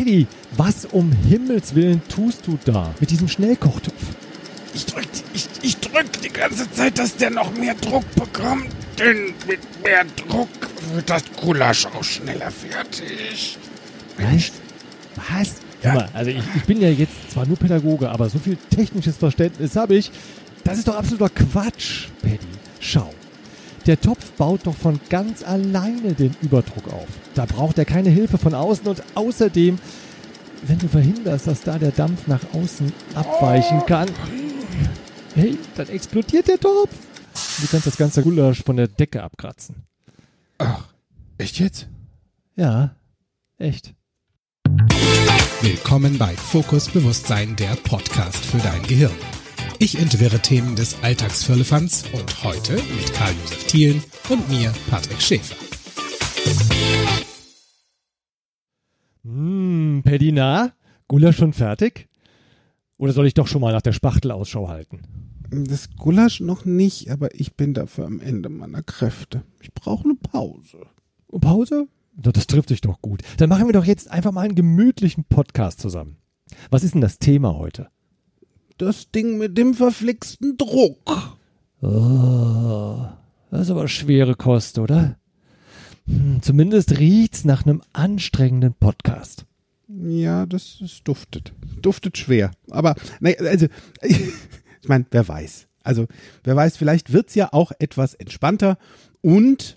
Paddy, was um Himmels Willen tust du da mit diesem Schnellkochtopf? Ich drück, ich, ich drück die ganze Zeit, dass der noch mehr Druck bekommt. Denn mit mehr Druck wird das Gulasch auch schneller fertig. Was? Was? Ja. Mal, also ich, ich bin ja jetzt zwar nur Pädagoge, aber so viel technisches Verständnis habe ich. Das ist doch absoluter Quatsch, Paddy. Schau. Der Topf baut doch von ganz alleine den Überdruck auf. Da braucht er keine Hilfe von außen und außerdem, wenn du verhinderst, dass da der Dampf nach außen abweichen kann, hey, dann explodiert der Topf. Du kannst das ganze Gulasch von der Decke abkratzen. Ach, echt jetzt? Ja, echt. Willkommen bei Fokus Bewusstsein, der Podcast für dein Gehirn. Ich entwirre Themen des Alltagsfirlefanz und heute mit Karl-Josef Thielen und mir, Patrick Schäfer. Hm, Pedina, Gulasch schon fertig? Oder soll ich doch schon mal nach der Spachtel Ausschau halten? Das Gulasch noch nicht, aber ich bin dafür am Ende meiner Kräfte. Ich brauche eine Pause. Pause? Das trifft sich doch gut. Dann machen wir doch jetzt einfach mal einen gemütlichen Podcast zusammen. Was ist denn das Thema heute? Das Ding mit dem verflixten Druck. Oh, das ist aber schwere Kost, oder? Hm, zumindest riecht's nach einem anstrengenden Podcast. Ja, das, das duftet. Duftet schwer. Aber, naja, also, ich meine, wer weiß. Also, wer weiß, vielleicht wird's ja auch etwas entspannter und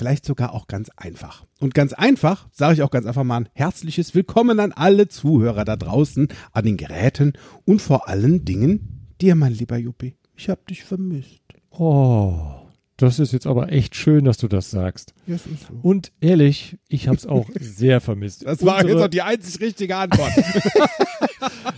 vielleicht sogar auch ganz einfach. Und ganz einfach, sage ich auch ganz einfach mal ein herzliches Willkommen an alle Zuhörer da draußen, an den Geräten und vor allen Dingen dir, mein lieber Juppie. Ich hab dich vermisst. Oh, das ist jetzt aber echt schön, dass du das sagst. Ja, ist so. Und ehrlich, ich habe es auch sehr vermisst. Das war Unsere- jetzt auch die einzig richtige Antwort.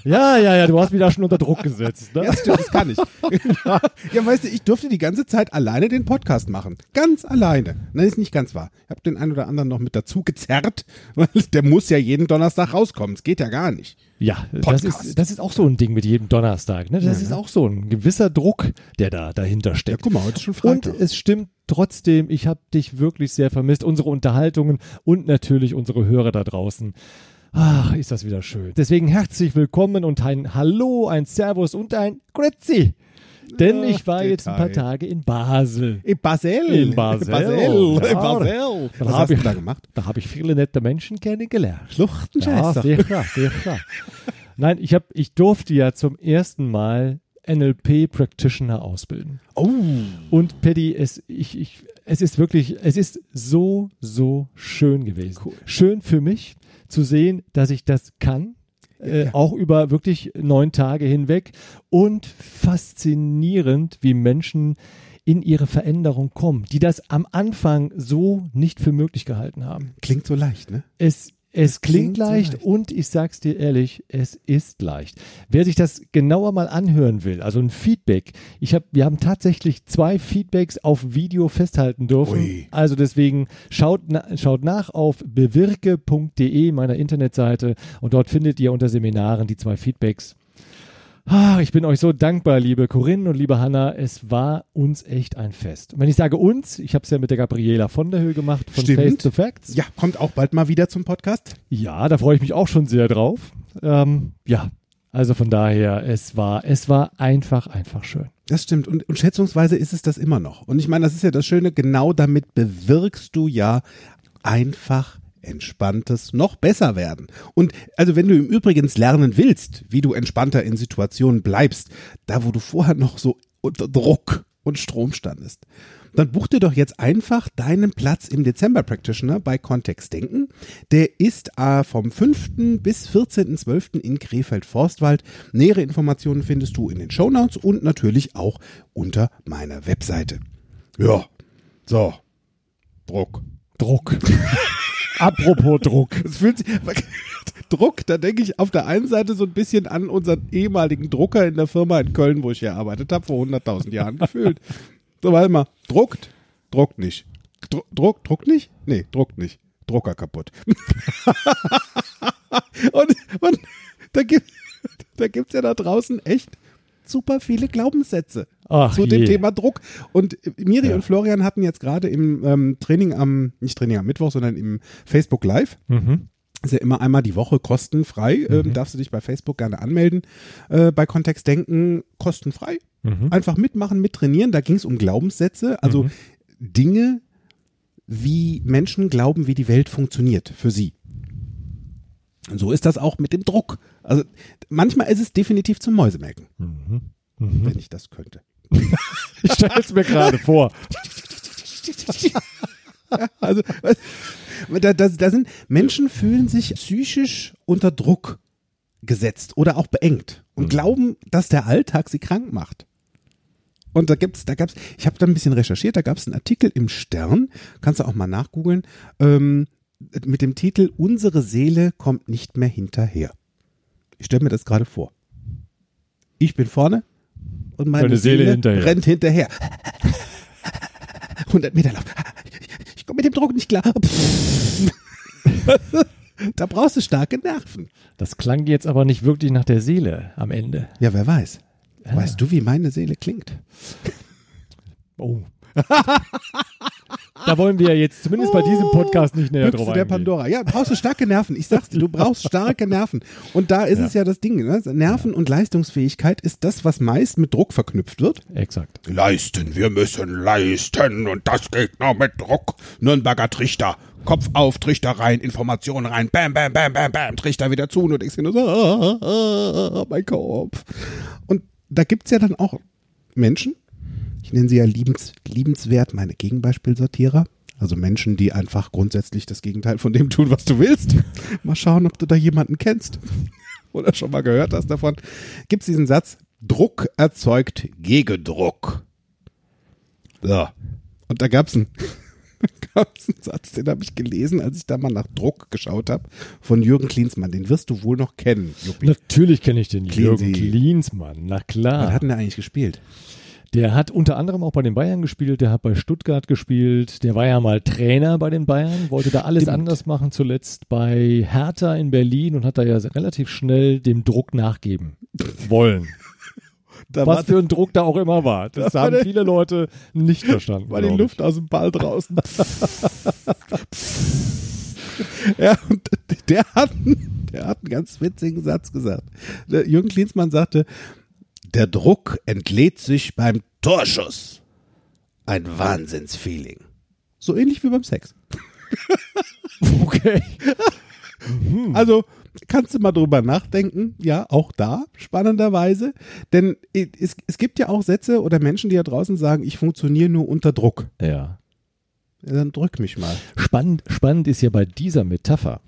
Ja, ja, ja, du hast mich da schon unter Druck gesetzt. Ne? ja, stimmt, das kann ich. ja, weißt du, ich durfte die ganze Zeit alleine den Podcast machen. Ganz alleine. Nein, ist nicht ganz wahr. Ich habe den einen oder anderen noch mit dazu gezerrt, weil der muss ja jeden Donnerstag rauskommen. Es geht ja gar nicht. Ja, das ist, das ist auch so ein Ding mit jedem Donnerstag. Ne? Das ist auch so ein gewisser Druck, der da dahinter Ja, steckt. guck mal, heute ist schon Und Freitag. es stimmt trotzdem, ich habe dich wirklich sehr vermisst. Unsere Unterhaltungen und natürlich unsere Hörer da draußen. Ach, ist das wieder schön. Deswegen herzlich willkommen und ein Hallo, ein Servus und ein Grüezi. Denn ich war jetzt ein paar Detail. Tage in Basel. In Basel. In Basel. Basel. Ja. In Basel. Da Was hast du ich- da gemacht? Da habe ich viele nette Menschen kennengelernt. Ja, Schluchtenscheißer. sicher, sicher. Nein, ich, hab, ich durfte ja zum ersten Mal NLP Practitioner ausbilden. Oh. Und Paddy, es, ich, ich, es ist wirklich, es ist so, so schön gewesen. Cool. Schön für mich zu sehen, dass ich das kann. Äh, Ja. Auch über wirklich neun Tage hinweg und faszinierend, wie Menschen in ihre Veränderung kommen, die das am Anfang so nicht für möglich gehalten haben. Klingt so leicht, ne? Es, es klingt klingt leicht, leicht. und ich sag's dir ehrlich, es ist leicht. Wer sich das genauer mal anhören will, also ein Feedback, ich hab, wir haben tatsächlich zwei Feedbacks auf Video festhalten dürfen. Ui. Also deswegen schaut, na, schaut nach auf bewirke.de, meiner Internetseite, und dort findet ihr unter Seminaren die zwei Feedbacks. Ah, ich bin euch so dankbar, liebe Corinne und liebe Hanna. Es war uns echt ein Fest. Und wenn ich sage uns, ich habe es ja mit der Gabriela von der Höhe gemacht von Stimmt. Face to Facts. Ja, kommt auch bald mal wieder zum Podcast. Ja, da freue ich mich auch schon sehr drauf. Ähm, ja, also von daher, es war, es war einfach, einfach schön. Das stimmt. Und, und schätzungsweise ist es das immer noch. Und ich meine, das ist ja das Schöne, genau damit bewirkst du ja einfach entspanntes noch besser werden. Und also wenn du im Übrigen lernen willst, wie du entspannter in Situationen bleibst, da wo du vorher noch so unter Druck und Strom standest, dann buch dir doch jetzt einfach deinen Platz im Dezember Practitioner bei Kontext Denken. Der ist äh, vom 5. bis 14.12. in Krefeld-Forstwald. Nähere Informationen findest du in den Shownotes und natürlich auch unter meiner Webseite. Ja, so, Druck. Druck. Apropos Druck. Es fühlt sich, Druck, da denke ich auf der einen Seite so ein bisschen an unseren ehemaligen Drucker in der Firma in Köln, wo ich gearbeitet habe, vor 100.000 Jahren gefühlt. So, warte mal, druckt, druckt nicht. Dru druck, druckt nicht? Nee, druckt nicht. Drucker kaputt. und, und da gibt da gibt's ja da draußen echt super viele Glaubenssätze Ach zu dem je. Thema Druck. Und Miri Ja. und Florian hatten jetzt gerade im ähm, Training am, nicht Training am Mittwoch, sondern im Facebook Live, Mhm. Ist ja immer einmal die Woche kostenfrei. Ähm, darfst du dich bei Facebook gerne anmelden. Äh, bei Kontext denken kostenfrei. Mhm. Einfach mitmachen, mittrainieren. Da ging es um Glaubenssätze, also Mhm. Dinge, wie Menschen glauben, wie die Welt funktioniert für sie. Und so ist das auch mit dem Druck. Also manchmal ist es definitiv zum Mäusemelken, Mhm. Mhm. wenn ich das könnte. Ich stelle es mir gerade vor. Also da, da, da sind Menschen fühlen sich psychisch unter Druck gesetzt oder auch beengt und glauben, dass der Alltag sie krank macht. Und da gibt's, da gab's, ich habe da ein bisschen recherchiert, da gab es einen Artikel im Stern, kannst du auch mal nachgoogeln, ähm, mit dem Titel Unsere Seele kommt nicht mehr hinterher. Ich stelle mir das gerade vor. Ich bin vorne und meine Seele Seele, hinterher. rennt hinterher. 100 Meter Lauf. Ich komme mit dem Druck nicht klar. da brauchst du starke Nerven. Das klang jetzt aber nicht wirklich nach der Seele am Ende. Ja, wer weiß. Weißt du, wie meine Seele klingt? Oh. da wollen wir jetzt zumindest bei diesem Podcast nicht näher Büchse drauf der eingehen. Pandora. Ja, brauchst du starke Nerven. Ich sag's dir, du brauchst starke Nerven. Und da ist Ja. es ja das Ding. Ne? Nerven und Leistungsfähigkeit ist das, was meist mit Druck verknüpft wird. Exakt. Leisten, wir müssen leisten und das geht nur mit Druck. Nürnberger Trichter. Kopf auf, Trichter rein, Informationen rein, bam, bam, bam, bam, bam, Trichter wieder zu und denkst dir nur so, ah, ah, ah, mein Kopf. Und da gibt's ja dann auch Menschen, ich nenne sie ja liebens, liebenswert, meine Gegenbeispielsortierer. Also Menschen, die einfach grundsätzlich das Gegenteil von dem tun, was du willst. Mal schauen, ob du da jemanden kennst oder schon mal gehört hast davon. Gibt's diesen Satz, Druck erzeugt Gegendruck. So. Und da gab's einen, gab's einen Satz, den habe ich gelesen, als ich da mal nach Druck geschaut habe, von Jürgen Klinsmann. Den wirst du wohl noch kennen, Juppie. Natürlich kenne ich den. Jürgen Klinsmann. Na Was klar. hat denn der eigentlich gespielt? Der hat unter anderem auch bei den Bayern gespielt, der hat bei Stuttgart gespielt, der war ja mal Trainer bei den Bayern, wollte da alles Stimmt. anders machen, zuletzt bei Hertha in Berlin und hat da ja relativ schnell dem Druck nachgeben wollen. Da Was für ein Druck da auch immer war. Das war haben der- viele Leute nicht verstanden. war die ich. Luft aus dem Ball draußen. ja, und der hat, der hat einen ganz witzigen Satz gesagt. Der Jürgen Klinsmann sagte, der Druck entlädt sich beim Torschuss. Ein Wahnsinnsfeeling. So ähnlich wie beim Sex. Okay. Also kannst du mal drüber nachdenken, ja, auch da, spannenderweise. Denn es, es gibt ja auch Sätze oder Menschen, die da draußen sagen, ich funktioniere nur unter Druck. Ja. Dann drück mich mal. Spannend, spannend ist ja bei dieser Metapher,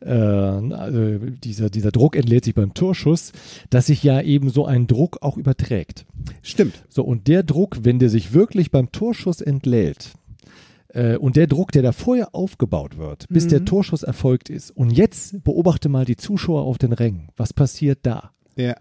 äh, also dieser, dieser Druck entlädt sich beim Torschuss, dass sich ja eben so ein Druck auch überträgt. Stimmt. So, und der Druck, wenn der sich wirklich beim Torschuss entlädt, äh, und der Druck, der da vorher aufgebaut wird, bis der Torschuss erfolgt ist, und jetzt beobachte mal die Zuschauer auf den Rängen. Was passiert da? Ja.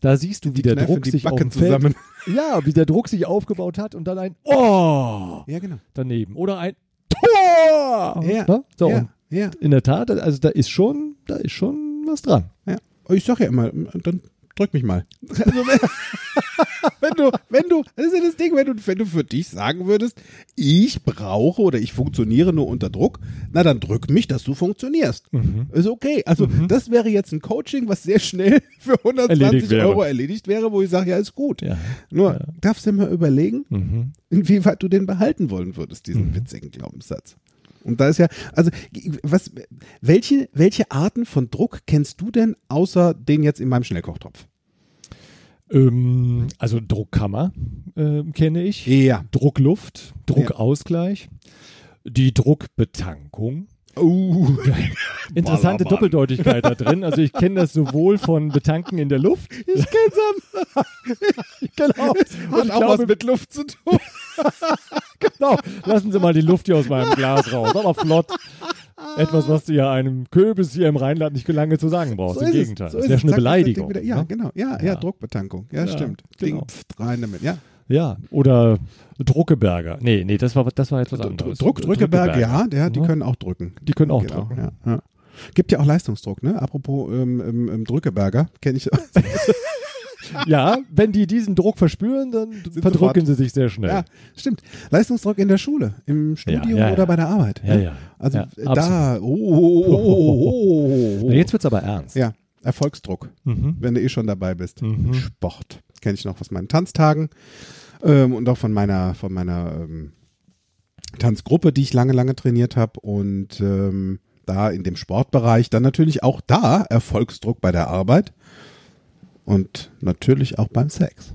Da siehst du, wie der Druck sich auf Feld, zusammen. ja, wie der Druck sich aufgebaut hat und dann ein Oh Ja, genau. daneben oder ein Tor. Ja. Ne? So, ja, und ja, in der Tat, also da ist schon, da ist schon was dran. ja. Ich sag ja immer, dann drück mich mal. Also wenn, du, wenn du, das ist ja das Ding, wenn du, wenn du für dich sagen würdest, ich brauche oder ich funktioniere nur unter Druck, na dann drück mich, dass du funktionierst. Mhm. Ist okay. Also das wäre jetzt ein Coaching, was sehr schnell für 120 Erledigt. Euro erledigt wäre, wo ich sage, ja, ist gut. Ja. Nur darfst du mal überlegen, Mhm. inwieweit du den behalten wollen würdest, diesen witzigen Glaubenssatz. Und da ist ja, also was, welche, welche Arten von Druck kennst du denn außer den jetzt in meinem Schnellkochtopf? Ähm, also Druckkammer ähm, kenne ich. Ja. Druckluft, Druckausgleich, die Druckbetankung. Uh, Interessante Ballermann. Doppeldeutigkeit da drin. Also ich kenne das sowohl von Betanken in der Luft. ich kenn's Genau. an. Und Hat auch glaube, was mit Luft zu tun. genau. Lassen Sie mal die Luft hier aus meinem Glas raus. Aber flott. Etwas, was du ja einem Köbis hier im Rheinland nicht lange zu sagen brauchst. Im ist es. Gegenteil. So das ist wäre es. schon eine Beleidigung. Wieder. Ja, ne? genau. Ja, ja, Ja. Druckbetankung. Ja, Ja, stimmt. genau. Ding, pft, rein damit. Ja. Ja, oder Druckeberger. Nee, nee, das war, das war etwas anderes. Druck, Drückeberg, ja, der, die Ja. können auch drücken. Die können auch Genau, drücken. ja, ja. Gibt ja auch Leistungsdruck, ne? Apropos ähm, ähm, ähm, Drückeberger, kenne ich. ja, wenn die diesen Druck verspüren, dann verdrücken sie sich sehr schnell. Ja, stimmt. Leistungsdruck in der Schule, im Studium ja, ja. oder bei der Arbeit. Ja, ja. Also äh, da, oh, oh, oh, oh, oh, oh. Na, jetzt wird's aber ernst. Ja, Erfolgsdruck, Mhm. wenn du eh schon dabei bist. Mhm. Sport. Kenne ich noch aus meinen Tanztagen ähm, und auch von meiner, von meiner ähm, Tanzgruppe, die ich lange, lange trainiert habe. Und ähm, da in dem Sportbereich dann natürlich auch da Erfolgsdruck bei der Arbeit und natürlich auch beim Sex.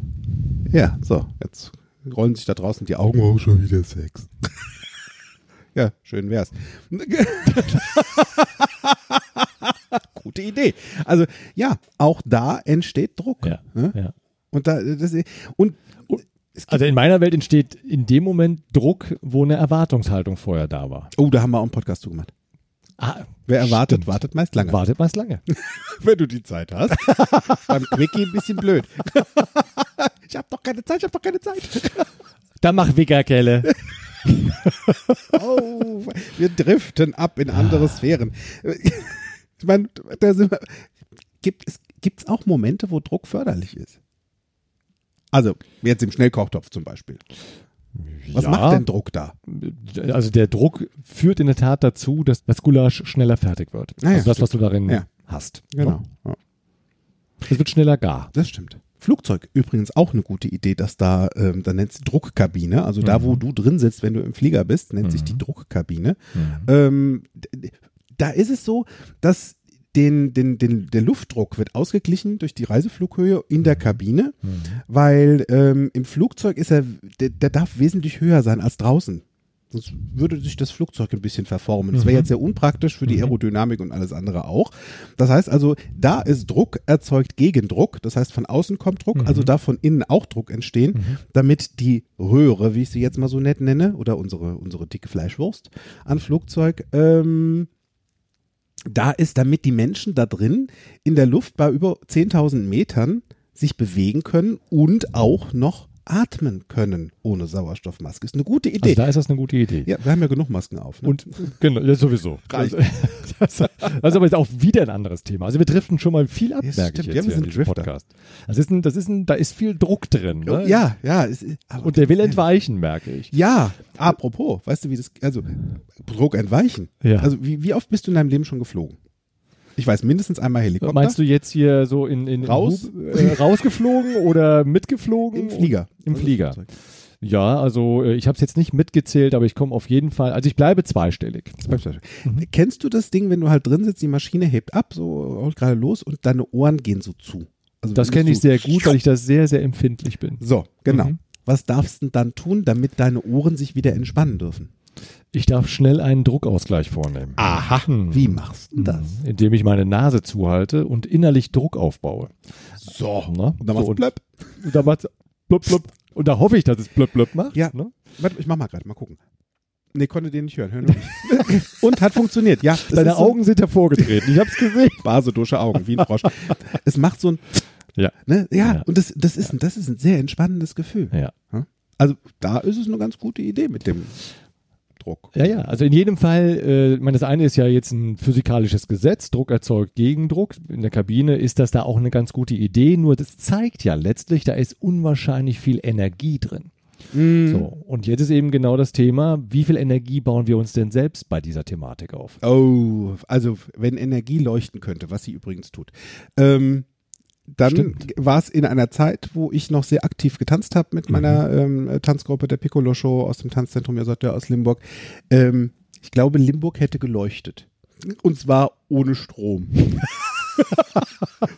Ja, so, jetzt rollen sich da draußen die Augen, oh, schon wieder Sex. ja, schön wär's. Gute Idee. Also ja, auch da entsteht Druck. Ja, Ne? ja. Und da, das, und es gibt, Also in meiner Welt entsteht in dem Moment Druck, wo eine Erwartungshaltung vorher da war. oh, da haben wir auch einen Podcast zugemacht. Ah, Wer erwartet, Stimmt. wartet meist lange. wartet meist lange. Wenn du die Zeit hast. Beim Quickie ein bisschen blöd. ich habe doch keine Zeit, ich habe doch keine Zeit. Dann mach Wickerkelle. Oh, wir driften ab in andere Sphären. Ich meine, da sind wir, gibt es gibt's auch Momente, wo Druck förderlich ist? Also, jetzt im Schnellkochtopf zum Beispiel. Was Ja. macht denn Druck da? Also der Druck führt in der Tat dazu, dass das Gulasch schneller fertig wird. Ah ja, also das, was du darin Ja. hast. Genau. Ja. Es wird schneller gar. Das stimmt. Flugzeug übrigens auch eine gute Idee, dass da, ähm, da nennt es Druckkabine, also da, wo du drin sitzt, wenn du im Flieger bist, nennt sich die Druckkabine. Ähm, d- d- da ist es so, dass den, den, den, der Luftdruck wird ausgeglichen durch die Reiseflughöhe in der Kabine, weil ähm, im Flugzeug ist er, der, der darf wesentlich höher sein als draußen. Sonst würde sich das Flugzeug ein bisschen verformen. Das wäre jetzt sehr unpraktisch für die Aerodynamik und alles andere auch. Das heißt also, da ist Druck erzeugt Gegendruck. Das heißt, von außen kommt Druck, also darf von innen auch Druck entstehen, damit die Röhre, wie ich sie jetzt mal so nett nenne, oder unsere, unsere dicke Fleischwurst an Flugzeug, ähm, da ist, damit die Menschen da drin in der Luft bei über 10.000 Metern sich bewegen können und auch noch atmen können ohne Sauerstoffmaske. Ist eine gute Idee. Also da ist das eine gute Idee. ja, wir haben ja genug Masken auf. Ne? Und genau, ja, sowieso. Reicht. Das, das, das ist aber jetzt auch wieder ein anderes Thema. Also wir driften schon mal viel ab, Ja, merke ich Ja, jetzt wir sind Drifter. Podcast. Das ist ein, das ist ein, da ist viel Druck drin. Ne? ja, ja. Es, Und der will entweichen, merke ich. Ja, apropos, weißt du, wie das, also Druck entweichen. Ja. Also wie, wie oft bist du in deinem Leben schon geflogen? Ich weiß, mindestens einmal Helikopter. Meinst du jetzt hier so in, in, in Raus? Hub, äh, rausgeflogen oder mitgeflogen? Im Flieger. Im Also Flieger. Ja, also äh, ich habe es jetzt nicht mitgezählt, aber ich komme auf jeden Fall, also ich bleibe zweistellig. Mhm. Kennst du das Ding, wenn du halt drin sitzt, die Maschine hebt ab, so gerade los und deine Ohren gehen so zu? Also Das kenne ich so- sehr gut, weil ich da sehr, sehr empfindlich bin. So, genau. Mhm. Was darfst du denn dann tun, damit deine Ohren sich wieder entspannen dürfen? Ich darf schnell einen Druckausgleich vornehmen. Aha. Hm. Wie machst du das? Indem ich meine Nase zuhalte und innerlich Druck aufbaue. So. Ne? Und dann so, machst du blöpp. und dann macht's blub, blub. Und da hoffe ich, dass es blub, blub macht. Ja. Ne? Warte, ich mach mal gerade, mal gucken. Nee, konnte den nicht hören, hör nur nicht. und hat funktioniert, ja. Deine ist so Augen sind hervorgetreten. Ich hab's gesehen. Basedusche Augen, wie ein Frosch. es macht so ein, Ja. ne, ja, Ja. und das, das, ist, ein- das ist ein sehr entspannendes Gefühl. Ja. Also da ist es eine ganz gute Idee mit dem Druck. Ja, ja, also in jedem Fall, äh, ich meine, das eine ist ja jetzt ein physikalisches Gesetz, Druck erzeugt Gegendruck. In der Kabine ist das da auch eine ganz gute Idee, nur das zeigt ja letztlich, da ist unwahrscheinlich viel Energie drin. Mhm. So, und jetzt ist eben genau das Thema, wie viel Energie bauen wir uns denn selbst bei dieser Thematik auf? Oh, also wenn Energie leuchten könnte, was sie übrigens tut. Ähm, dann war es in einer Zeit, wo ich noch sehr aktiv getanzt habe mit meiner ähm, Tanzgruppe der Piccolo Show aus dem Tanzzentrum, ihr seid ja aus Limburg. Ähm, ich glaube, Limburg hätte geleuchtet. Und zwar ohne Strom.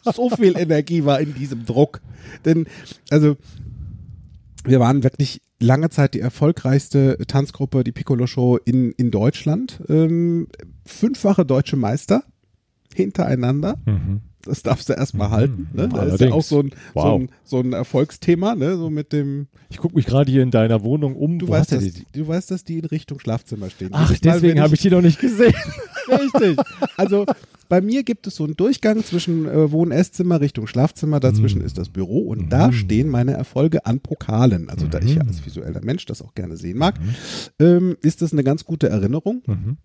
so viel Energie war in diesem Druck. Denn, also, wir waren wirklich lange Zeit die erfolgreichste Tanzgruppe, die Piccolo Show in, in Deutschland. Ähm, fünffache deutsche Meister hintereinander. Das darfst du erstmal halten. Ne? Das ist ja auch so ein, so, Wow. ein, so ein Erfolgsthema, ne? so mit dem, Ich gucke mich gerade hier in deiner Wohnung um. du Wo weißt, dass, die? du weißt, dass die in Richtung Schlafzimmer stehen. Ach, Jedes deswegen habe ich die noch nicht gesehen. Richtig. Also bei mir gibt es so einen Durchgang zwischen äh, Wohn- Esszimmer Richtung Schlafzimmer, dazwischen Mhm. ist das Büro und da stehen meine Erfolge an Pokalen. Also da Mhm. ich ja als visueller Mensch das auch gerne sehen mag, ähm, ist das eine ganz gute Erinnerung. Mhm.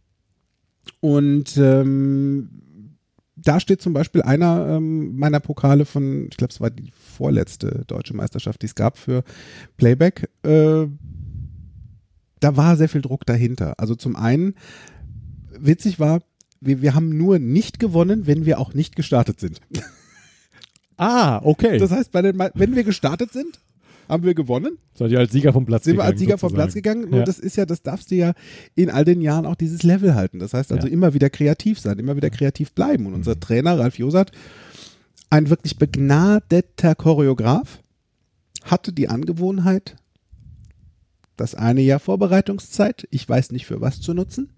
Und ähm, da steht zum Beispiel einer ähm, meiner Pokale von, ich glaube, es war die vorletzte deutsche Meisterschaft, die es gab für Playback. Äh, da war sehr viel Druck dahinter. Also zum einen, witzig war, wir, wir haben nur nicht gewonnen, wenn wir auch nicht gestartet sind. Ah, okay. Das heißt, den, wenn wir gestartet sind, haben wir gewonnen, Seid ihr als Sieger vom Platz sind wir gegangen, als Sieger vom sozusagen. Platz gegangen. Nur Ja. das ist ja, das darfst du ja in all den Jahren auch dieses Level halten. Das heißt also Ja. immer wieder kreativ sein, immer wieder kreativ bleiben. Und Mhm. unser Trainer, Ralf Josat, ein wirklich begnadeter Choreograf, hatte die Angewohnheit, das eine Jahr Vorbereitungszeit, ich weiß nicht für was zu nutzen,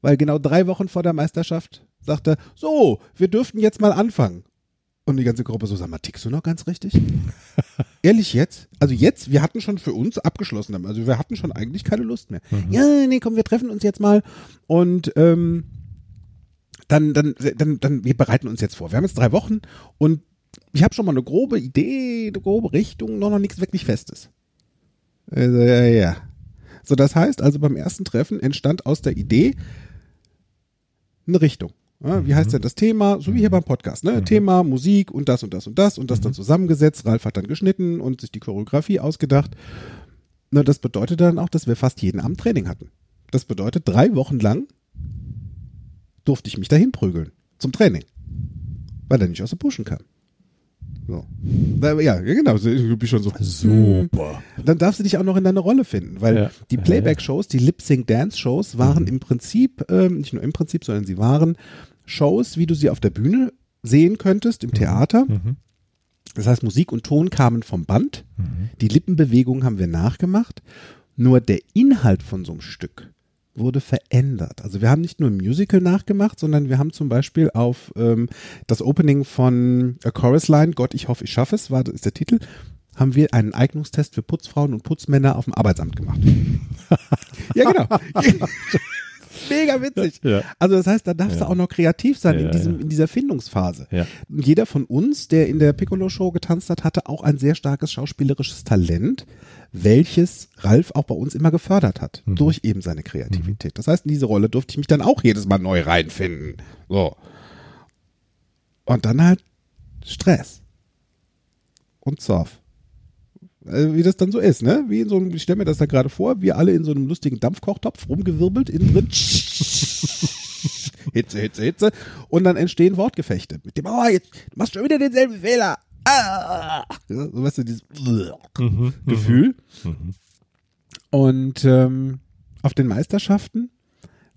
weil genau drei Wochen vor der Meisterschaft sagte, so, wir dürften jetzt mal anfangen. Und die ganze Gruppe so, sag mal, tickst du noch ganz richtig? Ehrlich jetzt? Also jetzt, wir hatten schon für uns abgeschlossen, also wir hatten schon eigentlich keine Lust mehr. Ja, nee, komm, wir treffen uns jetzt mal und ähm, dann, dann, dann, dann, wir bereiten uns jetzt vor. Wir haben jetzt drei Wochen und ich habe schon mal eine grobe Idee, eine grobe Richtung, noch noch nichts wirklich Festes. Also, ja, ja. So, das heißt also beim ersten Treffen entstand aus der Idee eine Richtung. Ja, wie heißt denn das Thema? So wie hier beim Podcast, ne? Thema, Musik und das und das und das und das dann zusammengesetzt. Ralf hat dann geschnitten und sich die Choreografie ausgedacht. Na, das bedeutet dann auch, dass wir fast jeden Abend Training hatten. Das bedeutet, drei Wochen lang durfte ich mich dahin prügeln zum Training, weil er nicht aus der Pushen kam. So. Ja, genau. Ich bin schon so. Super. Dann darfst du dich auch noch in deine Rolle finden, weil Ja. die Playback-Shows, die Lip-Sync-Dance-Shows waren im Prinzip, ähm, nicht nur im Prinzip, sondern sie waren Shows, wie du sie auf der Bühne sehen könntest, im Theater. Mhm. Das heißt, Musik und Ton kamen vom Band. Mhm. Die Lippenbewegungen haben wir nachgemacht. Nur der Inhalt von so einem Stück wurde verändert. Also wir haben nicht nur ein Musical nachgemacht, sondern wir haben zum Beispiel auf ähm, das Opening von A Chorus Line, Gott, ich hoffe, ich schaffe es, war, das ist der Titel, haben wir einen Eignungstest für Putzfrauen und Putzmänner auf dem Arbeitsamt gemacht. ja, genau. Mega witzig. Ja. Also das heißt, da darfst Ja. du auch noch kreativ sein Ja, in, diesem, in dieser Findungsphase. Jeder von uns, der in der Piccolo-Show getanzt hat, hatte auch ein sehr starkes schauspielerisches Talent, welches Ralf auch bei uns immer gefördert hat, Mhm. durch eben seine Kreativität. Das heißt, in diese Rolle durfte ich mich dann auch jedes Mal neu reinfinden. So. Und dann halt Stress. Und Surf. Also wie das dann so ist, ne? Wie in so einem, ich stelle mir das da gerade vor, wir alle in so einem lustigen Dampfkochtopf rumgewirbelt, innen drin. Hitze, Hitze, Hitze. Und dann entstehen Wortgefechte. Mit dem, oh, jetzt du machst schon wieder denselben Fehler. Ah. Ja, so weißt du, dieses Mhm. Gefühl. Mhm. Und ähm, auf den Meisterschaften,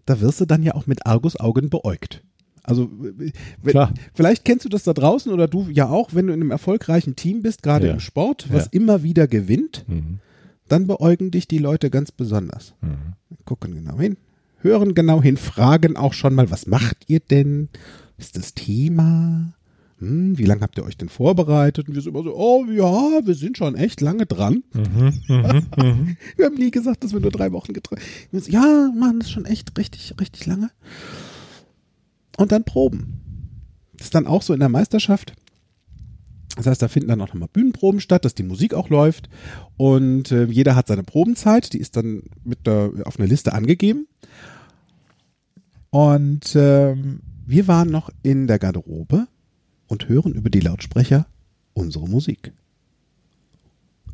da wirst du dann ja auch mit Argusaugen beäugt. Also wenn, Klar. vielleicht kennst du das da draußen oder du ja auch, wenn du in einem erfolgreichen Team bist, gerade Ja. im Sport, was Ja. immer wieder gewinnt, Mhm. dann beäugen dich die Leute ganz besonders. Mhm. Gucken genau hin, hören genau hin, fragen auch schon mal, was macht ihr denn? Ist das Thema? Hm, wie lange habt ihr euch denn vorbereitet? Und wir sind immer so, oh ja, wir sind schon echt lange dran. Mhm. Mhm. Mhm. Wir haben nie gesagt, dass wir nur drei Wochen getroffen haben. Ja, machen das schon echt richtig, richtig lange. Und dann proben. Das ist dann auch so in der Meisterschaft. Das heißt, da finden dann auch nochmal Bühnenproben statt, dass die Musik auch läuft. Und äh, jeder hat seine Probenzeit, die ist dann mit der, auf einer Liste angegeben. Und ähm, wir waren noch in der Garderobe und hören über die Lautsprecher unsere Musik.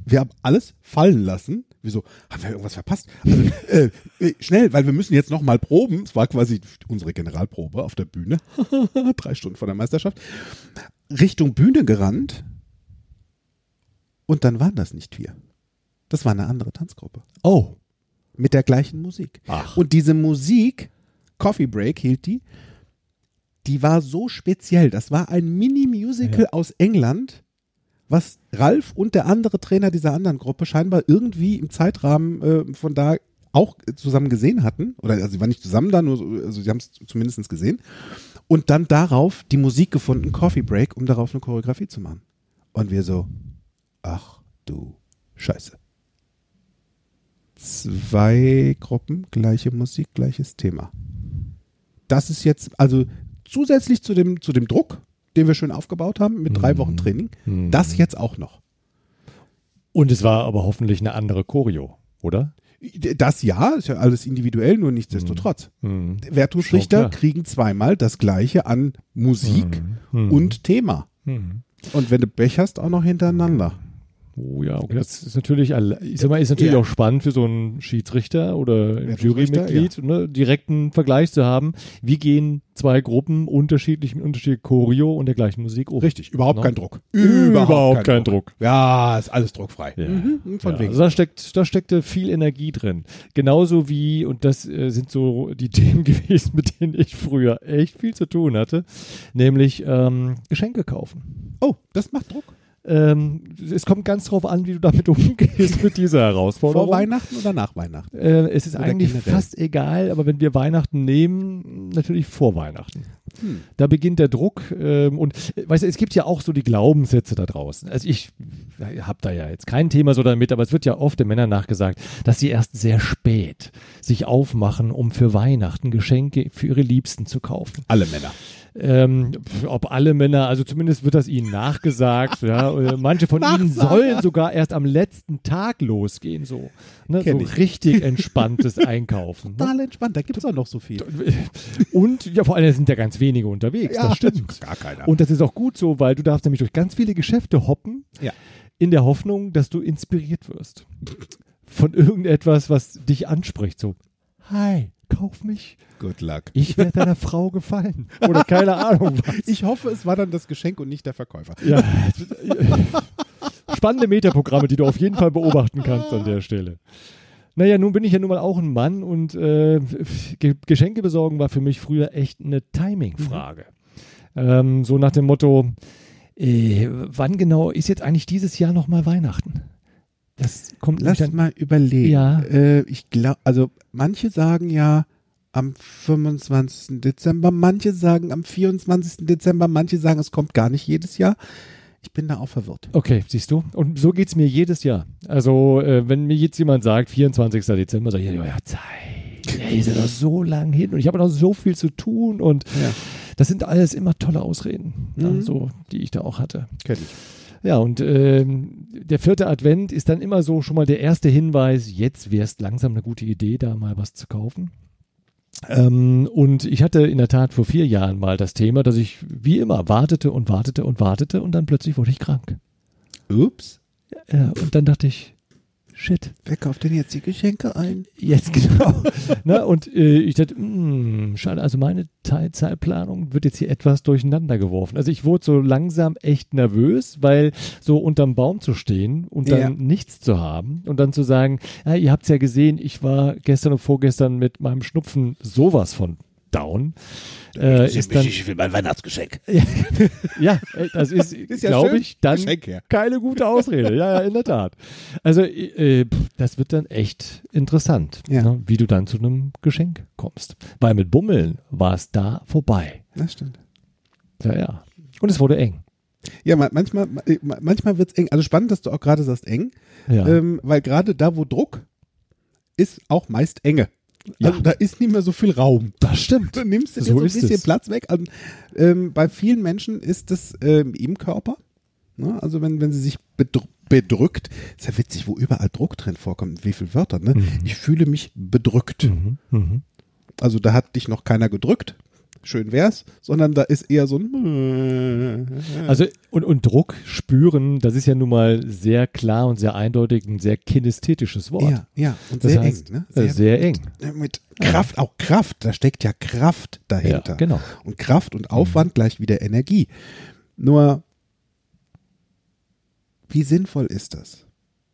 Wir haben alles fallen lassen. Wieso? Haben wir irgendwas verpasst? Also, äh, äh, schnell, weil wir müssen jetzt noch mal proben. Es war quasi unsere Generalprobe auf der Bühne. Drei Stunden vor der Meisterschaft. Richtung Bühne gerannt. Und dann waren das nicht wir. Das war eine andere Tanzgruppe. Oh. Mit der gleichen Musik. Ach. Und diese Musik, Coffee Break hielt die, die war so speziell. Das war ein Mini-Musical aus England, was Ralf und der andere Trainer dieser anderen Gruppe scheinbar irgendwie im Zeitrahmen äh, von da auch zusammen gesehen hatten. Oder also sie waren nicht zusammen da, nur so, also sie haben es zumindest gesehen. Und dann darauf die Musik gefunden, Coffee Break, um darauf eine Choreografie zu machen. Und wir so, ach du Scheiße. Zwei Gruppen, gleiche Musik, gleiches Thema. Das ist jetzt, also zusätzlich zu dem, zu dem Druck, den wir schön aufgebaut haben mit drei Mhm. Wochen Training, Mhm. das jetzt auch noch. Und es war aber hoffentlich eine andere Choreo, oder? Das ja, ist ja alles individuell, nur nichtsdestotrotz. Mhm. Wertungsrichter Schon klar. kriegen zweimal das gleiche an Musik Mhm. und Thema. Mhm. Und wenn du Pech hast, auch noch hintereinander. Oh ja, okay. Das ist natürlich, ich sag mal, ist natürlich Ja. auch spannend für so einen Schiedsrichter oder ein Jurymitglied, ne, direkten Vergleich zu haben. Wie gehen zwei Gruppen unterschiedlich mit unterschiedlicher Choreo und der gleichen Musik um? Richtig, überhaupt No? kein Druck. Überhaupt kein Druck. Ja, ist alles druckfrei. Ja. Mhm, von Ja, wegen. also da steckt, da steckte viel Energie drin. Genauso wie, und das äh, sind so die Themen gewesen, mit denen ich früher echt viel zu tun hatte, nämlich ähm, Geschenke kaufen. Oh, das macht Druck. Ähm, es kommt ganz drauf an, wie du damit umgehst mit dieser Herausforderung. Vor Weihnachten oder nach Weihnachten? Äh, es ist Oder eigentlich generell? fast egal, aber wenn wir Weihnachten nehmen, natürlich vor Weihnachten. Hm. Da beginnt der Druck ähm, und äh, weißt du, es gibt ja auch so die Glaubenssätze da draußen. Also ich habe da ja jetzt kein Thema so damit, aber es wird ja oft den Männern nachgesagt, dass sie erst sehr spät sich aufmachen, um für Weihnachten Geschenke für ihre Liebsten zu kaufen. Alle Männer. Ähm, ob alle Männer, also zumindest wird das ihnen nachgesagt. ja, Äh, manche von ihnen sollen sogar erst am letzten Tag losgehen, so. Ne, so richtig entspanntes Einkaufen. Ne? Total entspannt, da gibt es auch noch so viel. Und ja, vor allem sind ja ganz wenige unterwegs. Ja, das stimmt. Gar keiner. Und das ist auch gut so, weil du darfst nämlich durch ganz viele Geschäfte hoppen, Ja. in der Hoffnung, dass du inspiriert wirst. Von irgendetwas, was dich anspricht. So, hi, kauf mich. Good luck. Ich werde deiner Frau gefallen. Oder keine Ahnung was. Ich hoffe, es war dann das Geschenk und nicht der Verkäufer. Ja. Spannende Metaprogramme, die du auf jeden Fall beobachten kannst an der Stelle. Naja, nun bin ich ja nun mal auch ein Mann und äh, Ge Geschenke besorgen war für mich früher echt eine Timing-Frage. Ähm, so nach dem Motto, äh, wann genau ist jetzt eigentlich dieses Jahr nochmal Weihnachten? Das kommt Lass dann, mal überlegen. Ja. Äh, ich glaube, also manche sagen ja am 25. Dezember, manche sagen am 24. Dezember, manche sagen, es kommt gar nicht jedes Jahr. Ich bin da auch verwirrt. Okay, siehst du? Und so geht es mir jedes Jahr. Also, äh, wenn mir jetzt jemand sagt, 24. Dezember, sage ich, ja, ja, Zeit. Ey, ist ja noch so lang hin und ich habe noch so viel zu tun und Ja. das sind alles immer tolle Ausreden, Mhm. ja, so, die ich da auch hatte. Kenn ich. Ja, und ähm, der vierte Advent ist dann immer so schon mal der erste Hinweis, jetzt wäre es langsam eine gute Idee, da mal was zu kaufen. Ähm, und ich hatte in der Tat vor vier Jahren mal das Thema, dass ich wie immer wartete und wartete und wartete und dann plötzlich wurde ich krank. Ups. Ja, und dann dachte ich, shit, Wer kauft denn jetzt die Geschenke ein? jetzt genau. ne? Und äh, ich dachte, mh, schade, also meine Te- Zeitplanung wird jetzt hier etwas durcheinander geworfen. Also ich wurde so langsam echt nervös, weil so unterm Baum zu stehen und dann Ja. nichts zu haben und dann zu sagen, ja, ihr habt es ja gesehen, ich war gestern und vorgestern mit meinem Schnupfen sowas von down. Äh, ist dann, will mein Weihnachtsgeschenk. ja, äh, das ist, Ist ja glaube ich, dann Geschenk her. keine gute Ausrede. Ja, ja, in der Tat. Also, äh, pff, das wird dann echt interessant, Ja. ne, wie du dann zu einem Geschenk kommst. Weil mit Bummeln war es da vorbei. Das stimmt. Ja, ja. Und es wurde eng. Ja, ma- manchmal, ma- manchmal wird es eng. Also spannend, dass du auch gerade sagst eng, Ja. ähm, weil gerade da, wo Druck ist, auch meist Enge. Ja. Also da ist nicht mehr so viel Raum. das stimmt. Du nimmst dir So so ein bisschen es. Platz weg. Und, ähm, bei vielen Menschen ist das ähm, im Körper. Ne? Also wenn, wenn sie sich bedr bedrückt, ist ja witzig, wo überall Druck drin vorkommt, wie viele Wörter. Ne? Mhm. Ich fühle mich bedrückt. Mhm, mhm. Also da hat dich noch keiner gedrückt. Schön wär's, sondern da ist eher so ein. Also, und, und Druck spüren, das ist ja nun mal sehr klar und sehr eindeutig ein sehr kinästhetisches Wort. Ja, ja, und Das sehr heißt, eng. Ne? äh, sehr eng. mit Kraft, auch Kraft, da steckt ja Kraft dahinter. Ja, genau. Und Kraft und Aufwand gleich wieder Energie. Nur, wie sinnvoll ist das?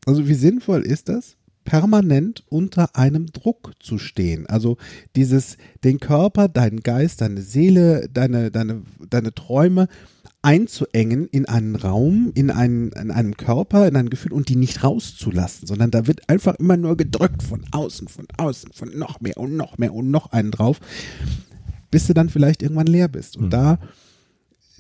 Also wie sinnvoll ist das, permanent unter einem Druck zu stehen? Also dieses, den Körper, deinen Geist, deine Seele, deine, deine, deine Träume einzuengen in einen Raum, in einen, in einem Körper, in ein Gefühl und die nicht rauszulassen, sondern da wird einfach immer nur gedrückt von außen, von außen, von noch mehr und noch mehr und noch einen drauf, bis du dann vielleicht irgendwann leer bist. Und Mhm. da,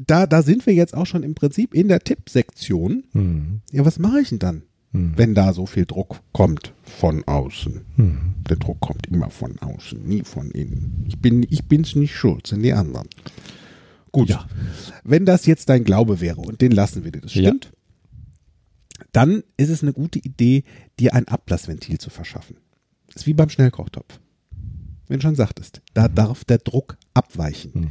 da, da sind wir jetzt auch schon im Prinzip in der Tippsektion. Mhm. Ja, was mache ich denn dann, Mhm. wenn da so viel Druck kommt von außen? Mhm. Der Druck kommt immer von außen, nie von innen. Ich bin, ich bin's nicht schuld, sind die anderen. Gut. Ja. Wenn das jetzt dein Glaube wäre und den lassen wir dir, das Ja. stimmt, dann ist es eine gute Idee, dir ein Ablassventil zu verschaffen. Ist wie beim Schnellkochtopf. Wenn du schon sagtest, da darf der Druck abweichen.